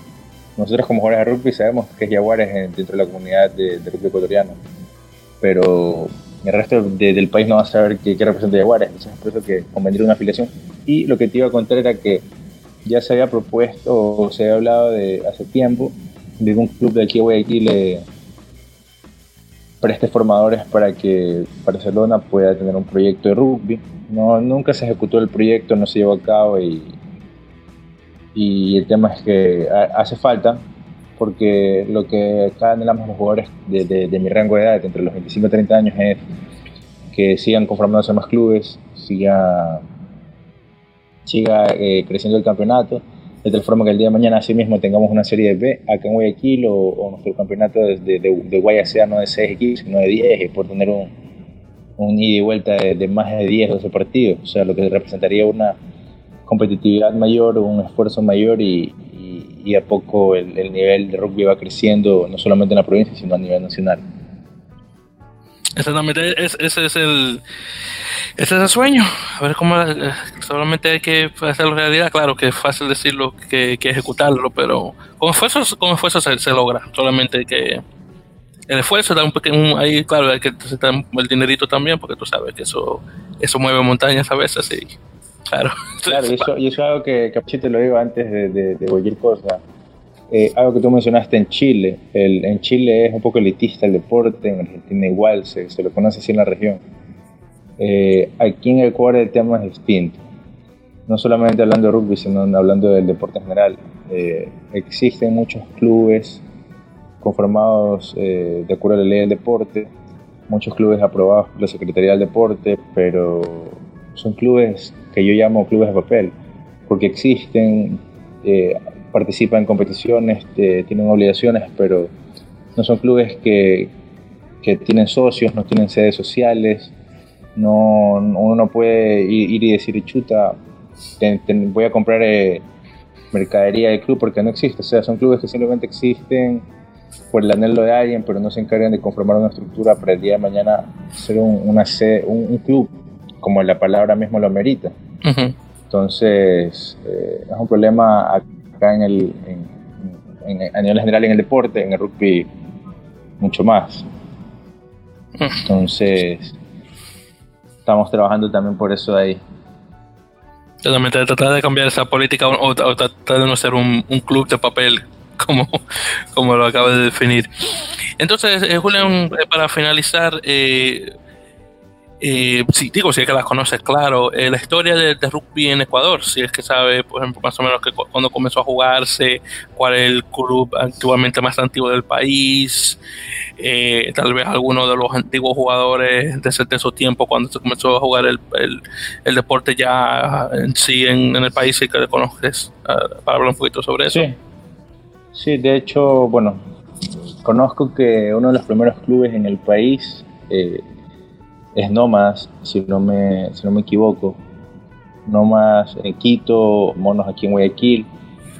Nosotros como jugadores de rugby sabemos que es Jaguares dentro de la comunidad de, rugby ecuatoriano, pero el resto del país no va a saber qué, representa Jaguares, entonces es por eso que convendría una afiliación. Y lo que te iba a contar era que ya se había propuesto o se había hablado de hace tiempo de un club de aquí a Guayaquil eh, preste formadores para que Barcelona pueda tener un proyecto de rugby. No, nunca se ejecutó el proyecto, no se llevó a cabo y, y el tema es que hace falta porque lo que acá anhelamos los jugadores de, mi rango de edad, entre los 25 y 30 años, es que sigan conformándose más clubes, siga, siga eh, creciendo el campeonato, de tal forma que el día de mañana así mismo tengamos una serie de B acá en Guayaquil o, o nuestro campeonato de, de, de, sea no de 6 equipos, sino de 10, por tener un, un ida y vuelta de, más de 10 o 12 partidos, o sea, lo que representaría una competitividad mayor, un esfuerzo mayor y, y, a poco el, nivel de rugby va creciendo, no solamente en la provincia, sino a nivel nacional. Exactamente, ese es el ese es sueño, a ver cómo solamente hay que hacerlo realidad, claro que es fácil decirlo que, que ejecutarlo, pero con esfuerzo, con esfuerzo se, logra, solamente que el esfuerzo da un pequeño, ahí claro hay que el dinerito también porque tú sabes que eso eso mueve montañas a veces y claro. Claro y eso, y eso es algo que capaz te lo digo antes de, de, cualquier cosa eh, algo que tú mencionaste en Chile el, en Chile es un poco elitista el deporte en Argentina igual se, se lo conoce así en la región. Eh, aquí en Ecuador el tema es distinto. No solamente hablando de rugby sino hablando del deporte en general. Eh, existen muchos clubes conformados eh, de acuerdo a la ley del deporte, muchos clubes aprobados por la Secretaría del Deporte, pero son clubes que yo llamo clubes de papel, porque existen, eh, participan en competiciones, eh, tienen obligaciones, pero no son clubes que, que, tienen socios, no tienen sedes sociales, no, uno no puede ir, y decir, chuta, voy a comprar mercadería del club porque no existe, o sea, son clubes que simplemente existen por el anhelo de alguien, pero no se encargan de conformar una estructura para el día de mañana ser un, una un, club, como la palabra mismo lo merita. Entonces, eh, es un problema acá en el, a nivel general en el deporte, en el rugby, mucho más. Entonces, estamos trabajando también por eso ahí. Totalmente, tratar de cambiar esa política o, tratar de no ser un, club de papel como, como lo acaba de definir. Entonces, eh, Julián, eh, para finalizar, eh, eh, sí, digo, si es que las conoces, claro. Eh, la historia de, rugby en Ecuador, si es que sabe, por ejemplo, más o menos que cuando comenzó a jugarse, cuál es el club actualmente más antiguo del país, eh, tal vez alguno de los antiguos jugadores de de tiempo cuando se comenzó a jugar el, el, deporte ya en sí en, el país y que le conoces, ah, para hablar un poquito sobre eso. Sí. sí, de hecho, bueno, conozco que uno de los primeros clubes en el país eh, es Nomas, si no me, si no me equivoco. Nomas en Quito, Monos aquí en Guayaquil.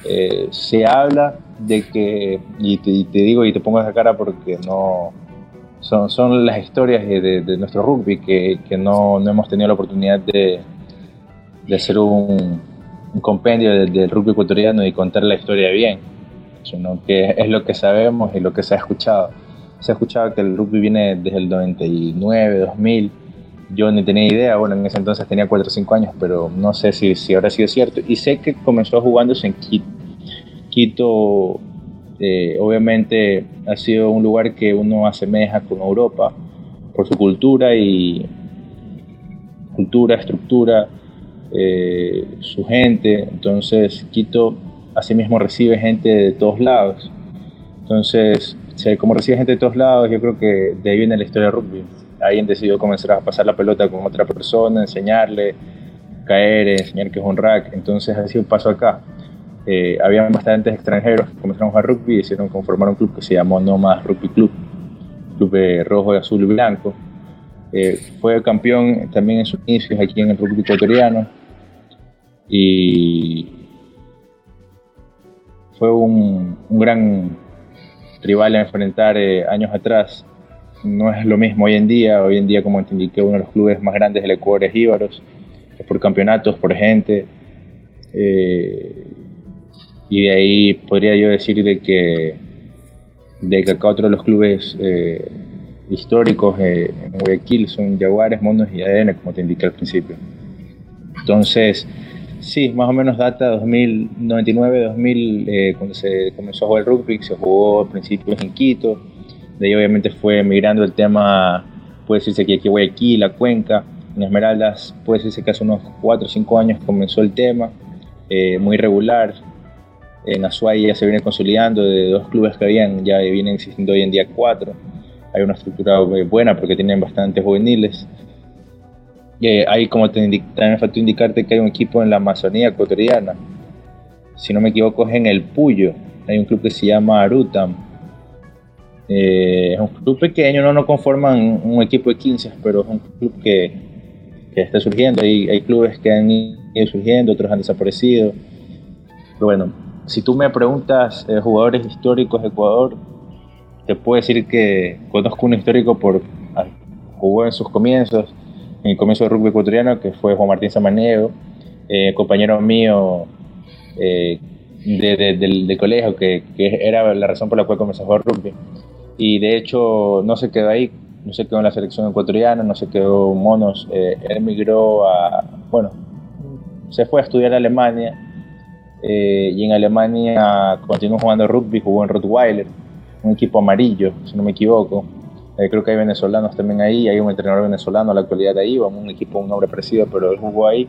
Eh, se habla de que, y te, digo y te pongo esa cara porque no son, son las historias de, nuestro rugby que, no, hemos tenido la oportunidad de, de hacer un, compendio del, rugby ecuatoriano y contar la historia bien, sino que es lo que sabemos y lo que se ha escuchado se ha escuchado que el rugby viene desde el 99, 2000. Yo ni tenía idea, bueno, en ese entonces tenía 4 o 5 años, pero no sé si, si habrá sido cierto. Y sé que comenzó jugándose en Quito. Quito, eh, obviamente, ha sido un lugar que uno asemeja con Europa por su cultura y cultura, estructura, eh, su gente. Entonces, Quito asimismo recibe gente de todos lados. Entonces, como recibe gente de todos lados, yo creo que de ahí viene la historia del rugby. Alguien decidió comenzar a pasar la pelota con otra persona, enseñarle, caer, enseñar que es un rack. Entonces sido un paso acá. Eh, había bastantes extranjeros que comenzaron a jugar rugby y decidieron conformar un club que se llamó No Más Rugby Club, club de rojo, azul y blanco. Eh, fue campeón también en sus inicios aquí en el rugby ecuatoriano y fue un gran rival a enfrentar eh, años atrás. No es lo mismo hoy en día. Hoy en día, como te indiqué, uno de los clubes más grandes del Ecuador es Íbaros, es por campeonatos, por gente. Eh, y de ahí podría yo decir de que, de que acá otro de los clubes eh, históricos en Guayaquil son Jaguares, Monos y ADN, como te indiqué al principio. Entonces, Sí, más o menos data 2099, 2000, eh, cuando se comenzó a jugar el rugby, se jugó al principio en Quito, de ahí obviamente fue migrando el tema, puede decirse que aquí Guayaquil, la cuenca, en Esmeraldas, puede decirse que hace unos 4 o 5 años comenzó el tema, eh, muy regular, en Azuay ya se viene consolidando, de dos clubes que habían, ya vienen existiendo hoy en día cuatro, hay una estructura buena porque tienen bastantes juveniles, eh, hay como te también me faltó indicarte que hay un equipo en la Amazonía ecuatoriana. Si no me equivoco es en el Puyo. Hay un club que se llama Arutam. Eh, es un club pequeño, no, no conforman un equipo de 15, pero es un club que, que está surgiendo. Hay, hay clubes que han ido surgiendo, otros han desaparecido. Pero bueno, si tú me preguntas eh, jugadores históricos de Ecuador, te puedo decir que conozco un histórico por ah, jugó en sus comienzos en el comienzo del rugby ecuatoriano, que fue Juan Martín Samaniego, eh, compañero mío eh, del, colegio, que, era la razón por la cual comenzó a jugar rugby. Y de hecho no se quedó ahí, no se quedó en la selección ecuatoriana, no se quedó monos, eh, él migró a, bueno, se fue a estudiar a Alemania y en Alemania continuó jugando rugby, jugó en Rottweiler, un equipo amarillo, si no me equivoco. Eh, creo que hay venezolanos también ahí, hay un entrenador venezolano a la actualidad ahí, un equipo, un nombre parecido, pero él jugó ahí.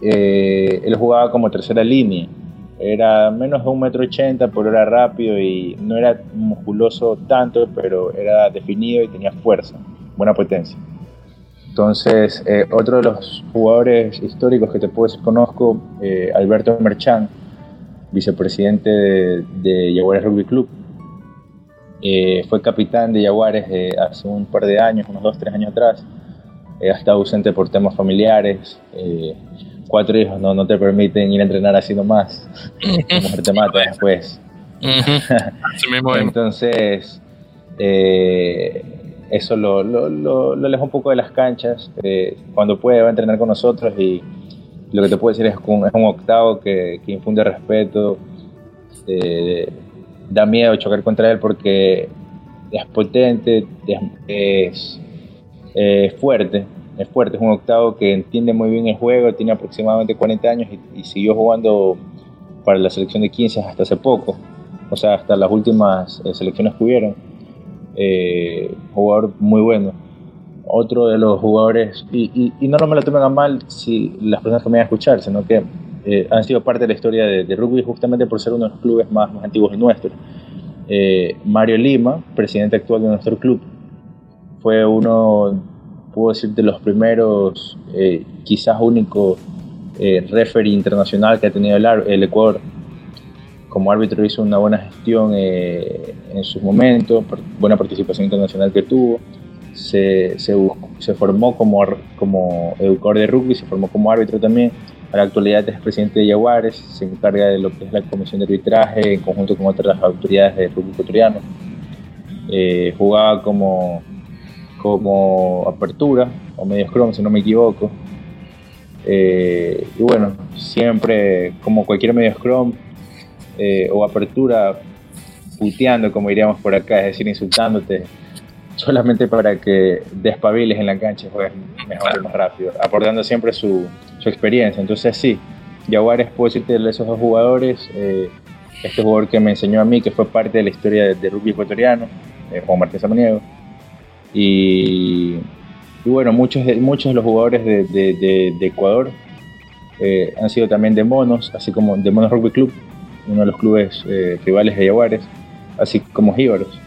Eh, él jugaba como tercera línea, era menos de un metro ochenta, pero era rápido y no era musculoso tanto, pero era definido y tenía fuerza, buena potencia. Entonces, eh, otro de los jugadores históricos que te puedo decir conozco, Alberto Merchan, vicepresidente de, de Jaguares Rugby Club, eh, fue capitán de Jaguares eh, hace un par de años, unos dos, tres años atrás. Eh, ha estado ausente por temas familiares. cuatro hijos no, no te permiten ir a entrenar así nomás. La mujer te mata después. Entonces, eso lo, lo, lo, lo un poco de las canchas. cuando puede va a entrenar con nosotros y lo que te puedo decir es, un, es un octavo que, que infunde respeto da miedo chocar contra él porque es potente, es, fuerte, es fuerte, es un octavo que entiende muy bien el juego, tiene aproximadamente 40 años y, siguió jugando para la selección de 15 hasta hace poco, o sea, hasta las últimas eh, selecciones que hubieron. Eh, jugador muy bueno. Otro de los jugadores, y, no, me lo tomen a mal si las personas que me van a escuchar, sino que eh, han sido parte de la historia de, rugby justamente por ser uno de los clubes más, más antiguos nuestros. Eh, Mario Lima, presidente actual de nuestro club, fue uno, puedo decir, de los primeros, eh, quizás único eh, referee internacional que ha tenido el, Ecuador. Como árbitro hizo una buena gestión en sus momentos, buena participación internacional que tuvo. Se, se, formó como, como educador de rugby, se formó como árbitro también a la actualidad es presidente de Jaguares, se encarga de lo que es la comisión de arbitraje en conjunto con otras autoridades del fútbol ecuatoriano. Eh, jugaba como, como apertura o medio scrum, si no me equivoco. Eh, y bueno, siempre como cualquier medio scrum eh, o apertura, puteando, como diríamos por acá, es decir, insultándote, solamente para que despabiles en la cancha y juegues mejor y más rápido, aportando siempre su, su experiencia. Entonces sí, Jaguares puedo decirte de esos dos jugadores, eh, este jugador que me enseñó a mí, que fue parte de la historia de, rugby ecuatoriano, eh, Juan Martín Samaniego, y, y, bueno, muchos de, muchos de los jugadores de, de, Ecuador eh, han sido también de Monos, así como de Monos Rugby Club, uno de los clubes rivales de Jaguares, así como Jíbaros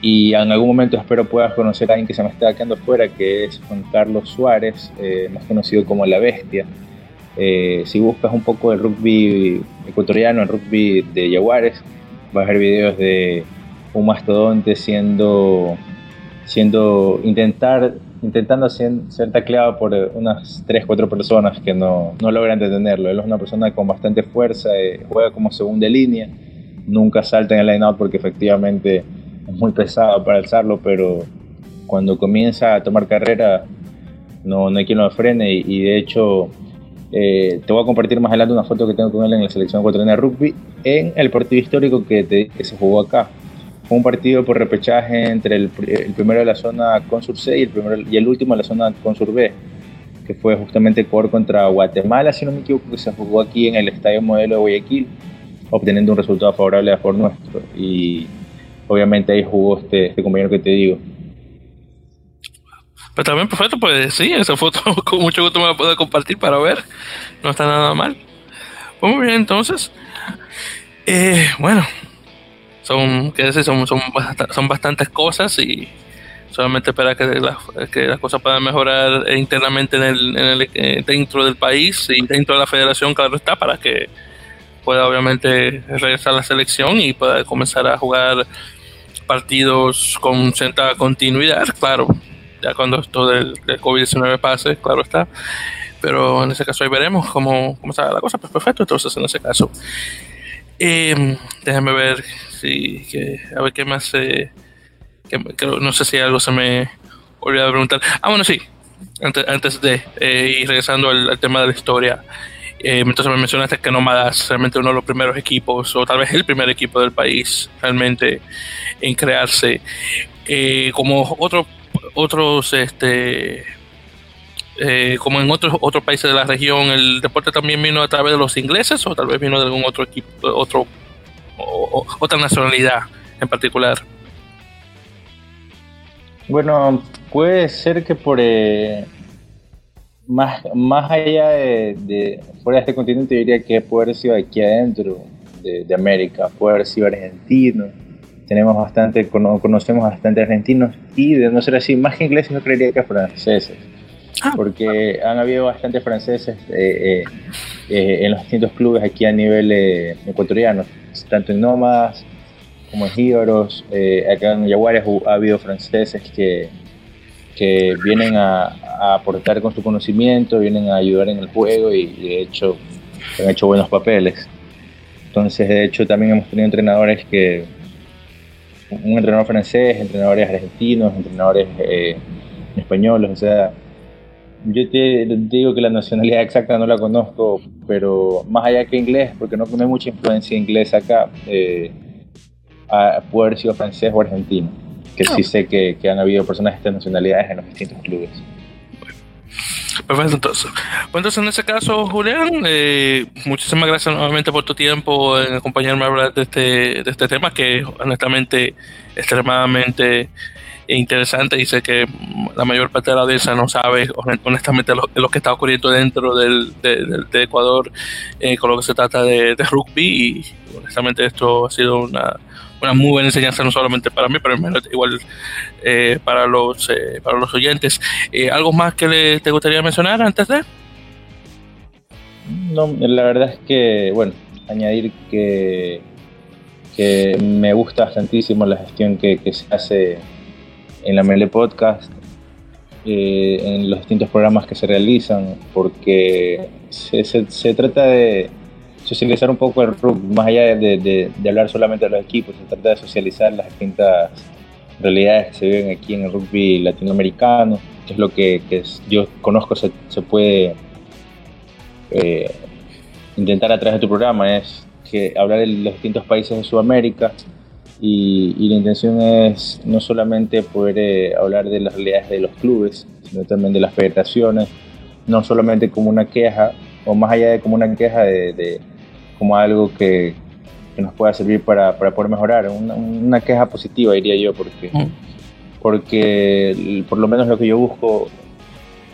y en algún momento espero puedas conocer a alguien que se me está quedando fuera, que es Juan Carlos Suárez, eh, más conocido como La Bestia. Eh, si buscas un poco el rugby ecuatoriano, el rugby de Jaguares, vas a ver videos de un mastodonte siendo, siendo intentar, intentando ser, tacleado por unas 3, 4 personas que no, no logran detenerlo. Él es una persona con bastante fuerza, eh, juega como segunda línea, nunca salta en el line-out porque efectivamente muy pesado para alzarlo, pero cuando comienza a tomar carrera no, no hay quien lo frene y, de hecho eh, te voy a compartir más adelante una foto que tengo con él en la selección ecuatoriana de rugby en el partido histórico que, que se jugó acá. Fue un partido por repechaje entre el, primero de la zona Consur C y el, primero, y el último de la zona Consur B, que fue justamente Ecuador contra Guatemala, si no me equivoco, que se jugó aquí en el Estadio Modelo de Guayaquil, obteniendo un resultado favorable a favor nuestro. Y obviamente ahí jugó este, este compañero que te digo. Pero también perfecto, pues sí, esa foto con mucho gusto me la puedo compartir para ver. No está nada mal. Pues muy bien, entonces. Eh, bueno, son, ¿qué decir? Son, son, son bastantes cosas y solamente espera que, que las cosas puedan mejorar internamente en el, en el, eh, dentro del país y dentro de la federación, claro está, para que pueda obviamente regresar a la selección y pueda comenzar a jugar partidos con cierta continuidad, claro, ya cuando esto del, COVID-19 pase, claro está. Pero en ese caso ahí veremos cómo, cómo sale la cosa. Pues perfecto, entonces en ese caso. Eh, déjame ver si a ver qué más no sé si algo se me olvidó preguntar. Ah, bueno, sí. Antes, antes de eh, ir regresando al, tema de la historia. Eh, entonces me mencionaste que Nómadas realmente uno de los primeros equipos, o tal vez el primer equipo del país realmente en crearse. Eh, como otros otros este eh, como en otros otros países de la región el deporte también vino a través de los ingleses o tal vez vino de algún otro equipo otro otra nacionalidad en particular bueno puede ser que por más, más allá de, fuera de este continente, yo diría que puede haber sido aquí adentro de, América, puede haber sido argentino. Tenemos bastante, conocemos bastante argentinos y de no ser así, más que ingleses, yo creería que franceses. Ah. Porque han habido bastantes franceses eh, eh, eh, en los distintos clubes aquí a nivel ecuatoriano, tanto en Nómadas como en Jíbaros. acá en Yaguares ha habido franceses que, que vienen a, aportar con su conocimiento, vienen a ayudar en el juego y, de hecho han hecho buenos papeles. Entonces, de hecho, también hemos tenido entrenadores que, un entrenador francés, entrenadores argentinos, entrenadores eh, españoles, o sea, yo te, digo que la nacionalidad exacta no la conozco, pero más allá que inglés, porque no, hay mucha influencia inglesa acá, eh, a poder ser francés o argentino, que sí sé que, que han habido personas de estas nacionalidades en los distintos clubes. Perfecto, entonces. Pues entonces, en ese caso, Julián, eh, muchísimas gracias nuevamente por tu tiempo en acompañarme a hablar de este, de este tema que honestamente extremadamente interesante y sé que la mayor parte de la audiencia no sabe honestamente lo, que está ocurriendo dentro del, de, Ecuador eh, con lo que se trata de, rugby y honestamente esto ha sido una, una muy buena enseñanza no solamente para mí pero igual eh, para los eh, para los oyentes. Algo más que le, te gustaría mencionar antes de no la verdad es que bueno añadir que que me gusta bastantísimo la gestión que, que se hace en la ML Podcast, eh, en los distintos programas que se realizan, porque se, se, trata de socializar un poco el rugby, más allá de, de, hablar solamente de los equipos, se trata de socializar las distintas realidades que se viven aquí en el rugby latinoamericano, que es lo que, que yo conozco, se, se puede eh, intentar a través de tu programa, es que hablar de los distintos países de Sudamérica, y, la intención es no solamente poder eh, hablar de las realidades de los clubes, sino también de las federaciones, no solamente como una queja, o más allá de como una queja, de, como algo que, que, nos pueda servir para, para poder mejorar, una, una, queja positiva diría yo, porque, mm. porque por lo menos lo que yo busco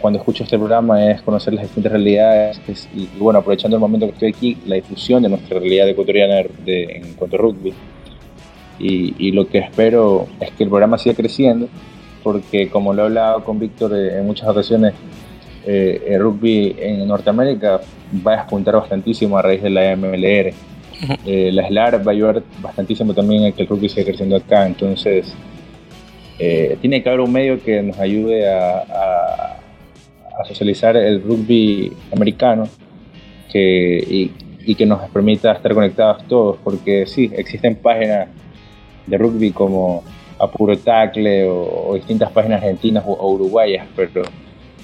cuando escucho este programa es conocer las distintas realidades y, bueno, aprovechando el momento que estoy aquí, la difusión de nuestra realidad ecuatoriana de, en cuanto a rugby y, lo que espero es que el programa siga creciendo, porque como lo he hablado con Víctor eh, en muchas ocasiones, eh, el rugby en Norteamérica va a despuntar bastantísimo a raíz de la MLR. Eh, la SLAR va a ayudar bastantísimo también a que el rugby siga creciendo acá, entonces tiene que haber un medio que nos ayude a, socializar el rugby americano que, y, que nos permita estar conectados todos, porque sí, existen páginas de rugby como Apuro Tacle o, distintas páginas argentinas o, uruguayas, pero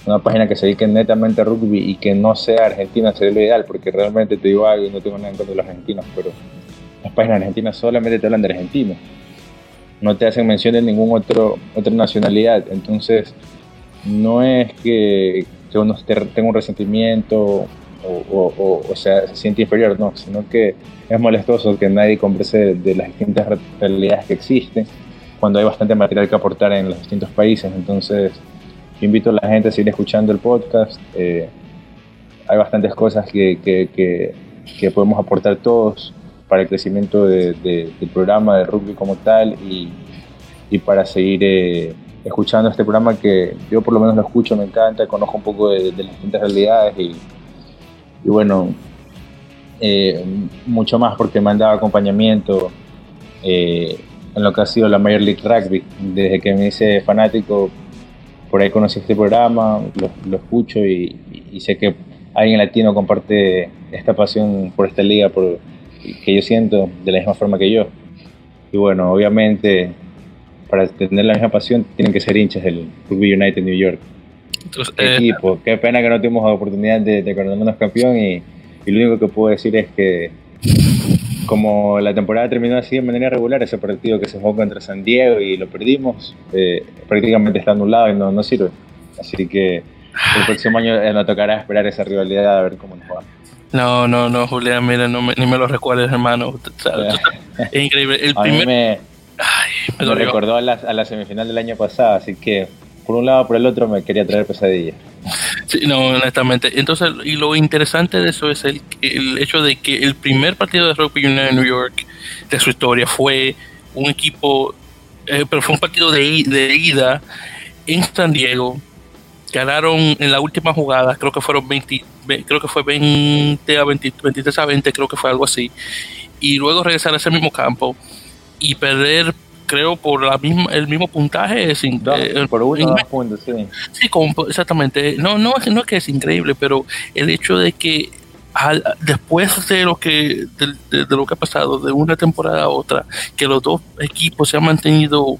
una página que se dedique netamente a rugby y que no sea argentina sería lo ideal, porque realmente te digo algo y no tengo nada en contra de los argentinos, pero las páginas argentinas solamente te hablan de argentinos, no te hacen mención de ningún otro otra nacionalidad, entonces no es que, que uno tenga un resentimiento o, o, se siente inferior, no, sino que es molestoso que nadie converse de las distintas realidades que existen cuando hay bastante material que aportar en los distintos países. Entonces, invito a la gente a seguir escuchando el podcast. Eh, hay bastantes cosas que, que, podemos aportar todos para el crecimiento de, del programa de rugby como tal y, y para seguir eh, escuchando este programa que yo por lo menos lo escucho, me encanta, conozco un poco de, las distintas realidades y y bueno, eh, mucho más porque me han dado acompañamiento en lo que ha sido la Major League Rugby. Desde que me hice fanático, por ahí conocí este programa, lo, escucho y, sé que alguien latino comparte esta pasión por esta liga por, que yo siento de la misma forma que yo. Y bueno, obviamente para tener la misma pasión tienen que ser hinchas del Rugby United New York. Eh, equipo. Qué pena que no tuvimos la oportunidad de, de coronarnos campeón y, lo único que puedo decir es que como la temporada terminó así de manera regular, ese partido que se jugó contra San Diego y lo perdimos, eh, prácticamente está anulado y no, no sirve. Así que el próximo año eh, nos tocará esperar esa rivalidad a ver cómo nos va. No, no, no, Julián, mira, no me, ni me lo recuerdes, hermano. es increíble. El primer... me, me, recordó a la, a la semifinal del año pasado, así que por un lado por el otro me quería traer pesadilla. Sí, no, honestamente. Entonces, y lo interesante de eso es el, el hecho de que el primer partido de Rugby United en New York de su historia fue un equipo, eh, pero fue un partido de, de ida en San Diego. Ganaron en la última jugada, creo que fueron 20, creo que fue 20 a 20, 23 a 20, creo que fue algo así. Y luego regresar a ese mismo campo y perder creo por la misma, el mismo puntaje. Es eh, por uno, puntos, sí. Sí, exactamente. No, no, no es que es increíble, pero el hecho de que después de lo que de, lo que ha pasado de una temporada a otra, que los dos equipos se han mantenido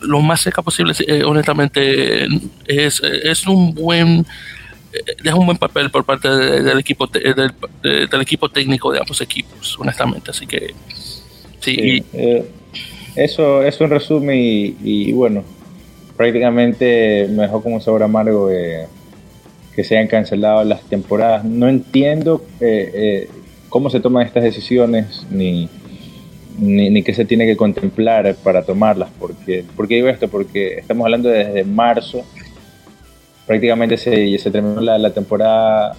lo más cerca posible, eh, honestamente, es, es un buen es un buen papel por parte del equipo del, del, equipo técnico de ambos equipos, honestamente. Así que sí. Eh, eso, eso en resumen y, bueno, prácticamente me dejó como sabor amargo que se hayan cancelado las temporadas. No entiendo eh, eh, cómo se toman estas decisiones ni, ni, qué se tiene que contemplar para tomarlas. Porque, ¿Por qué digo esto? Porque estamos hablando desde marzo, prácticamente se, terminó la temporada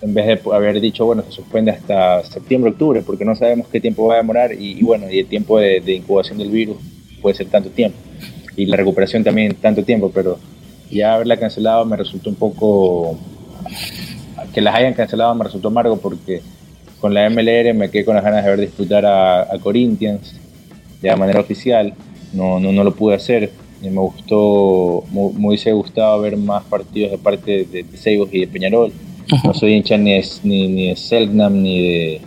en vez de haber dicho, bueno, se suspende hasta septiembre, octubre, porque no sabemos qué tiempo va a demorar y, bueno, y el tiempo de, incubación del virus puede ser tanto tiempo y la recuperación también tanto tiempo, pero ya haberla cancelado me resultó un poco, que las hayan cancelado me resultó amargo porque con la MLR me quedé con las ganas de ver disputar a, Corinthians de manera oficial, no, no, no lo pude hacer, y me gustó, me, hubiese gustado ver más partidos de parte de, de y de Peñarol no soy hincha ni de, ni, ni de Selknam ni de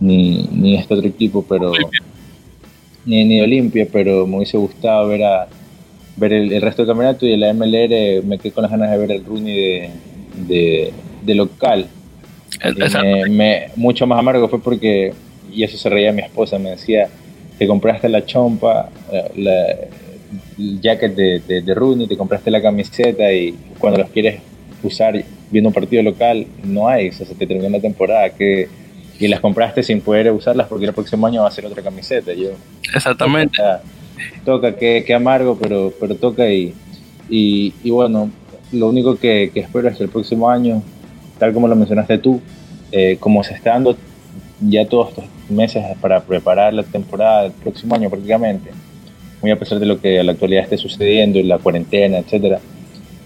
ni, ni este otro equipo, pero ni, ni de Olimpia, pero me hubiese gustado ver a ver el, resto del campeonato y de la MLR me quedé con las ganas de ver el Rooney de, de, local. Me, mucho más amargo fue porque, y eso se reía mi esposa, me decía, te compraste la chompa, la, el jacket de, de, de Rooney, te compraste la camiseta y cuando los quieres usar viendo un partido local, no hay, o sea, se te terminó la temporada que, y las compraste sin poder usarlas porque el próximo año va a ser otra camiseta. Yo, Exactamente. Toca, que, que, amargo, pero, pero toca y, y, bueno, lo único que, que, espero es que el próximo año, tal como lo mencionaste tú, eh, como se está dando ya todos estos meses para preparar la temporada del próximo año prácticamente, muy a pesar de lo que a la actualidad esté sucediendo y la cuarentena, etcétera,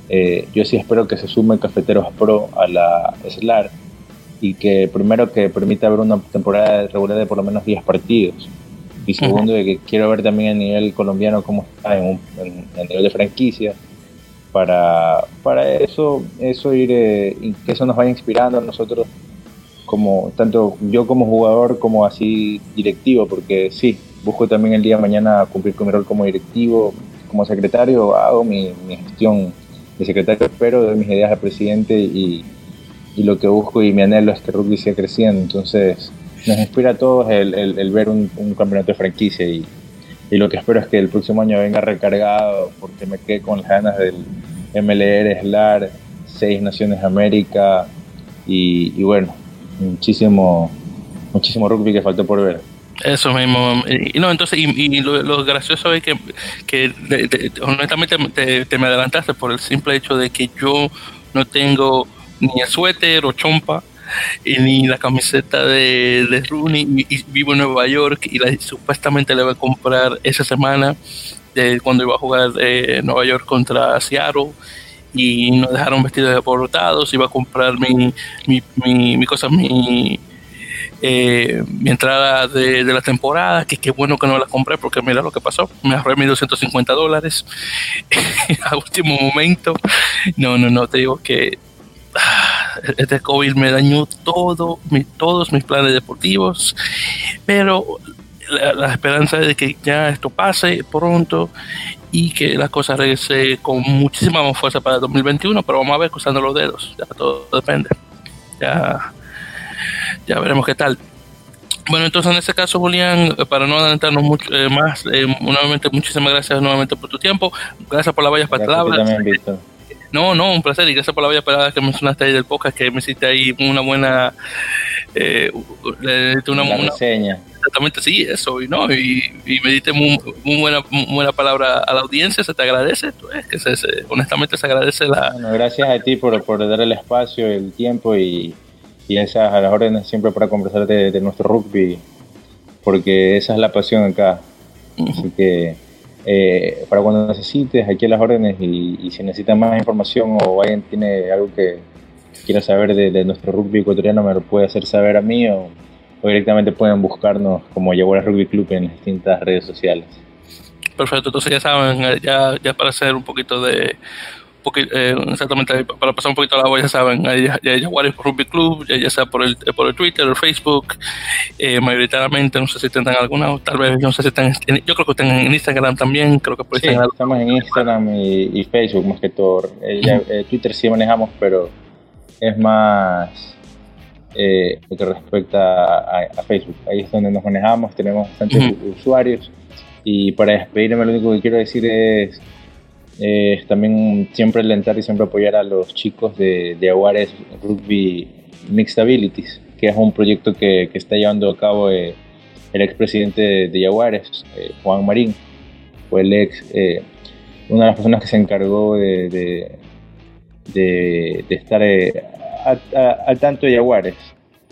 eh, yo sí espero que se sume Cafeteros Pro a la SLAR y que primero que permita ver una temporada regular de por lo menos 10 partidos. Y segundo, que quiero ver también a nivel colombiano cómo está en, el nivel de franquicia. Para, para eso, eso ir, eh, que eso nos vaya inspirando a nosotros, como tanto yo como jugador como así directivo, porque sí, busco también el día de mañana cumplir con mi rol como directivo, como secretario, hago mi, mi gestión de secretario, espero de mis ideas al presidente y, y, lo que busco y mi anhelo es que rugby siga creciendo. Entonces, nos inspira a todos el, el, ver un, un, campeonato de franquicia y, y, lo que espero es que el próximo año venga recargado porque me quedé con las ganas del MLR, SLAR, Seis Naciones América y, y bueno, muchísimo, muchísimo rugby que faltó por ver. Eso mismo. Y, no, entonces, y, lo, gracioso es que, que honestamente te, me adelantaste por el simple hecho de que yo no tengo ni el suéter o chompa, ni la camiseta de, de Rooney, y, vivo en Nueva York y supuestamente le voy a comprar esa semana de cuando iba a jugar de Nueva York contra Seattle y nos dejaron vestidos de iba a comprar mi, mi, mi, mi cosa, mi eh, mi entrada de, la temporada, que qué bueno que no la compré porque mira lo que pasó, me ahorré mis 250 dólares a último momento. No, no, no, te digo que ah, este COVID me dañó todo, todos mis planes deportivos, pero la, esperanza es de que ya esto pase pronto y que las cosas regrese con muchísima más fuerza para el 2021, pero vamos a ver cruzando los dedos, ya todo depende. Ya ya veremos qué tal. Bueno, entonces en este caso, Julián, eh, para no adelantarnos mucho eh, más, eh, nuevamente muchísimas gracias nuevamente por tu tiempo, gracias por las bellas palabras. No, no, un placer y gracias por la bella palabra que mencionaste ahí del podcast, que me hiciste ahí una buena, una, una, reseña. Exactamente, sí, eso, y no, y, me diste muy, buena, buena palabra a la audiencia, se te agradece, que se, honestamente se agradece la... Bueno, gracias a ti por, por dar el espacio, el tiempo y y esas a las órdenes siempre para conversar de, nuestro rugby, porque esa es la pasión acá. Así que eh, para cuando necesites, aquí a las órdenes y, si necesitas más información o alguien tiene algo que quiera saber de, nuestro rugby ecuatoriano, me lo puede hacer saber a mí o, directamente pueden buscarnos como Yaguara Rugby Club en las distintas redes sociales. Perfecto, entonces ya saben, ya, ya para hacer un poquito de eh, exactamente para pasar un poquito la voz, ya saben, ya, ya por Rugby Club, ya, sea por el, por el Twitter, el Facebook, eh, mayoritariamente, no sé si tendrán alguna, tal vez, no sé si están, yo creo que están en Instagram también, creo que por sí, estamos en Instagram y, Facebook más que todo. Eh, Twitter sí manejamos, pero es más eh, lo que respecta a, Facebook. Ahí es donde nos manejamos, tenemos bastantes usuarios. Y para despedirme, lo único que quiero decir es también siempre alentar y siempre apoyar a los chicos de, de Aguares Rugby Mixed Abilities, que es un proyecto que, que está llevando a cabo el expresidente de, de Jaguares, Juan Marín. Fue el ex, una de las personas que se encargó de, de, estar al tanto de Jaguares.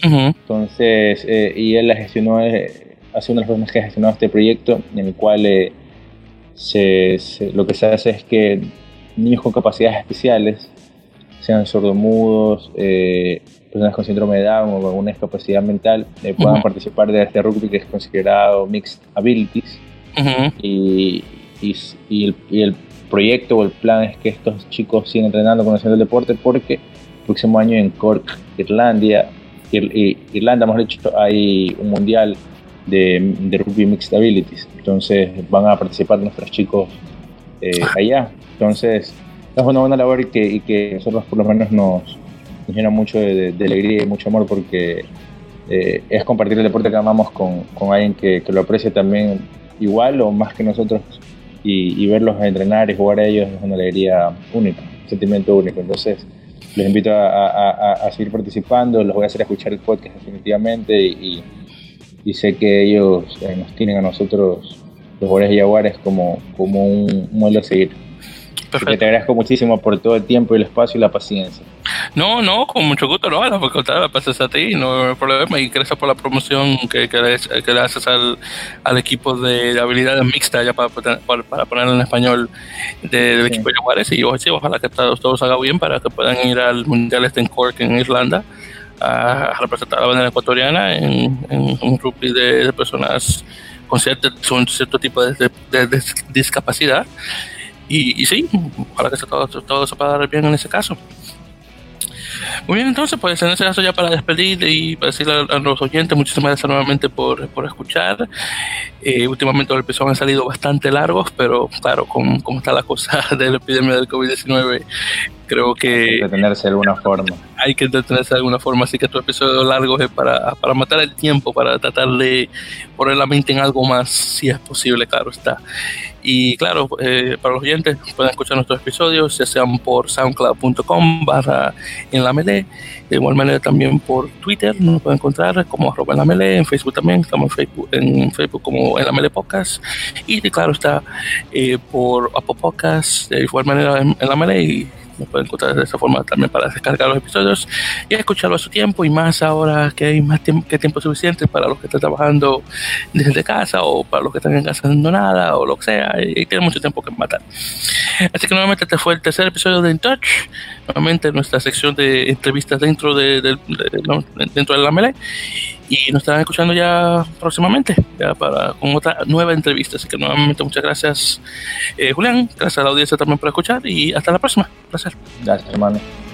Entonces, eh, y él la gestionó, eh, hace una de las personas que ha gestionado este proyecto, en el cual eh, se, lo que se hace es que niños con capacidades especiales, sean sordomudos, personas con síndrome de Down o con alguna discapacidad mental, puedan participar de este rugby que es considerado Mixed Abilities. y, y, el, y, el, proyecto o el plan es que estos chicos sigan entrenando, conociendo el deporte, porque el próximo año en Cork, Irlandia, Irlanda, mejor dicho, hay un mundial de, de, rugby mixed abilities. Entonces van a participar nuestros chicos eh, allá. Entonces es una buena labor y que, y que nosotros por lo menos nos, llena mucho de, alegría y mucho amor porque eh, es compartir el deporte que amamos con, con alguien que, que, lo aprecia también igual o más que nosotros y, verlos entrenar y jugar a ellos es una alegría única, un sentimiento único. Entonces, les invito a, seguir participando, los voy a hacer escuchar el podcast definitivamente y, sé que ellos eh, nos tienen a nosotros, los de Jaguares, como, como un modelo a seguir. Perfecto. te agradezco muchísimo por todo el tiempo y el espacio y la paciencia. No, no, con mucho gusto, no, la facultad la pasas a ti, no hay problema. Y gracias por la promoción que, que, le, que le haces al, al, equipo de habilidades mixtas, ya para, para, ponerlo en español del equipo de Juárez. Y ojalá que todos, todos haga bien para que puedan ir al Mundial este en Cork, en Irlanda, a, representar a la bandera ecuatoriana en, un rugby de, personas con cierto, cierto tipo de, de discapacidad. Y, y sí, ojalá que todo, todo se pueda dar bien en ese caso. Muy bien, entonces, pues en ese caso ya para despedir y para decirle a, los oyentes, muchísimas gracias nuevamente por, por escuchar. Eh, últimamente los episodios han salido bastante largos, pero claro, como está la cosa de la epidemia del COVID-19, creo que... Hay que entretenerse de alguna forma. Hay que entretenerse de alguna forma, así que estos episodios largos es para, para matar el tiempo, para tratar de poner la mente en algo más, si es posible, claro está. Y claro, eh, para los oyentes pueden escuchar nuestros episodios, ya sean por soundcloud.com barra en la melee, de igual manera también por Twitter, nos pueden encontrar como arroba en la melee, en Facebook también, estamos en Facebook, en Facebook como en la melee podcast, y claro está eh, por Apple Podcast, de igual manera en, en la melee, y nos pueden encontrar de esa forma también para descargar los episodios y escucharlo a su tiempo. Y más ahora que hay más tiempo, que tiempo suficiente para los que están trabajando desde casa o para los que están en casa haciendo nada o lo que sea y, tienen mucho tiempo que matar. Así que nuevamente este fue el tercer episodio de In Touch, nuevamente nuestra sección de entrevistas dentro de, dentro de la melee y nos estarán escuchando ya próximamente ya para con otra nueva entrevista. Así que nuevamente muchas gracias eh, Julián. Gracias a la audiencia también por escuchar y hasta la próxima. Placer. Gracias hermano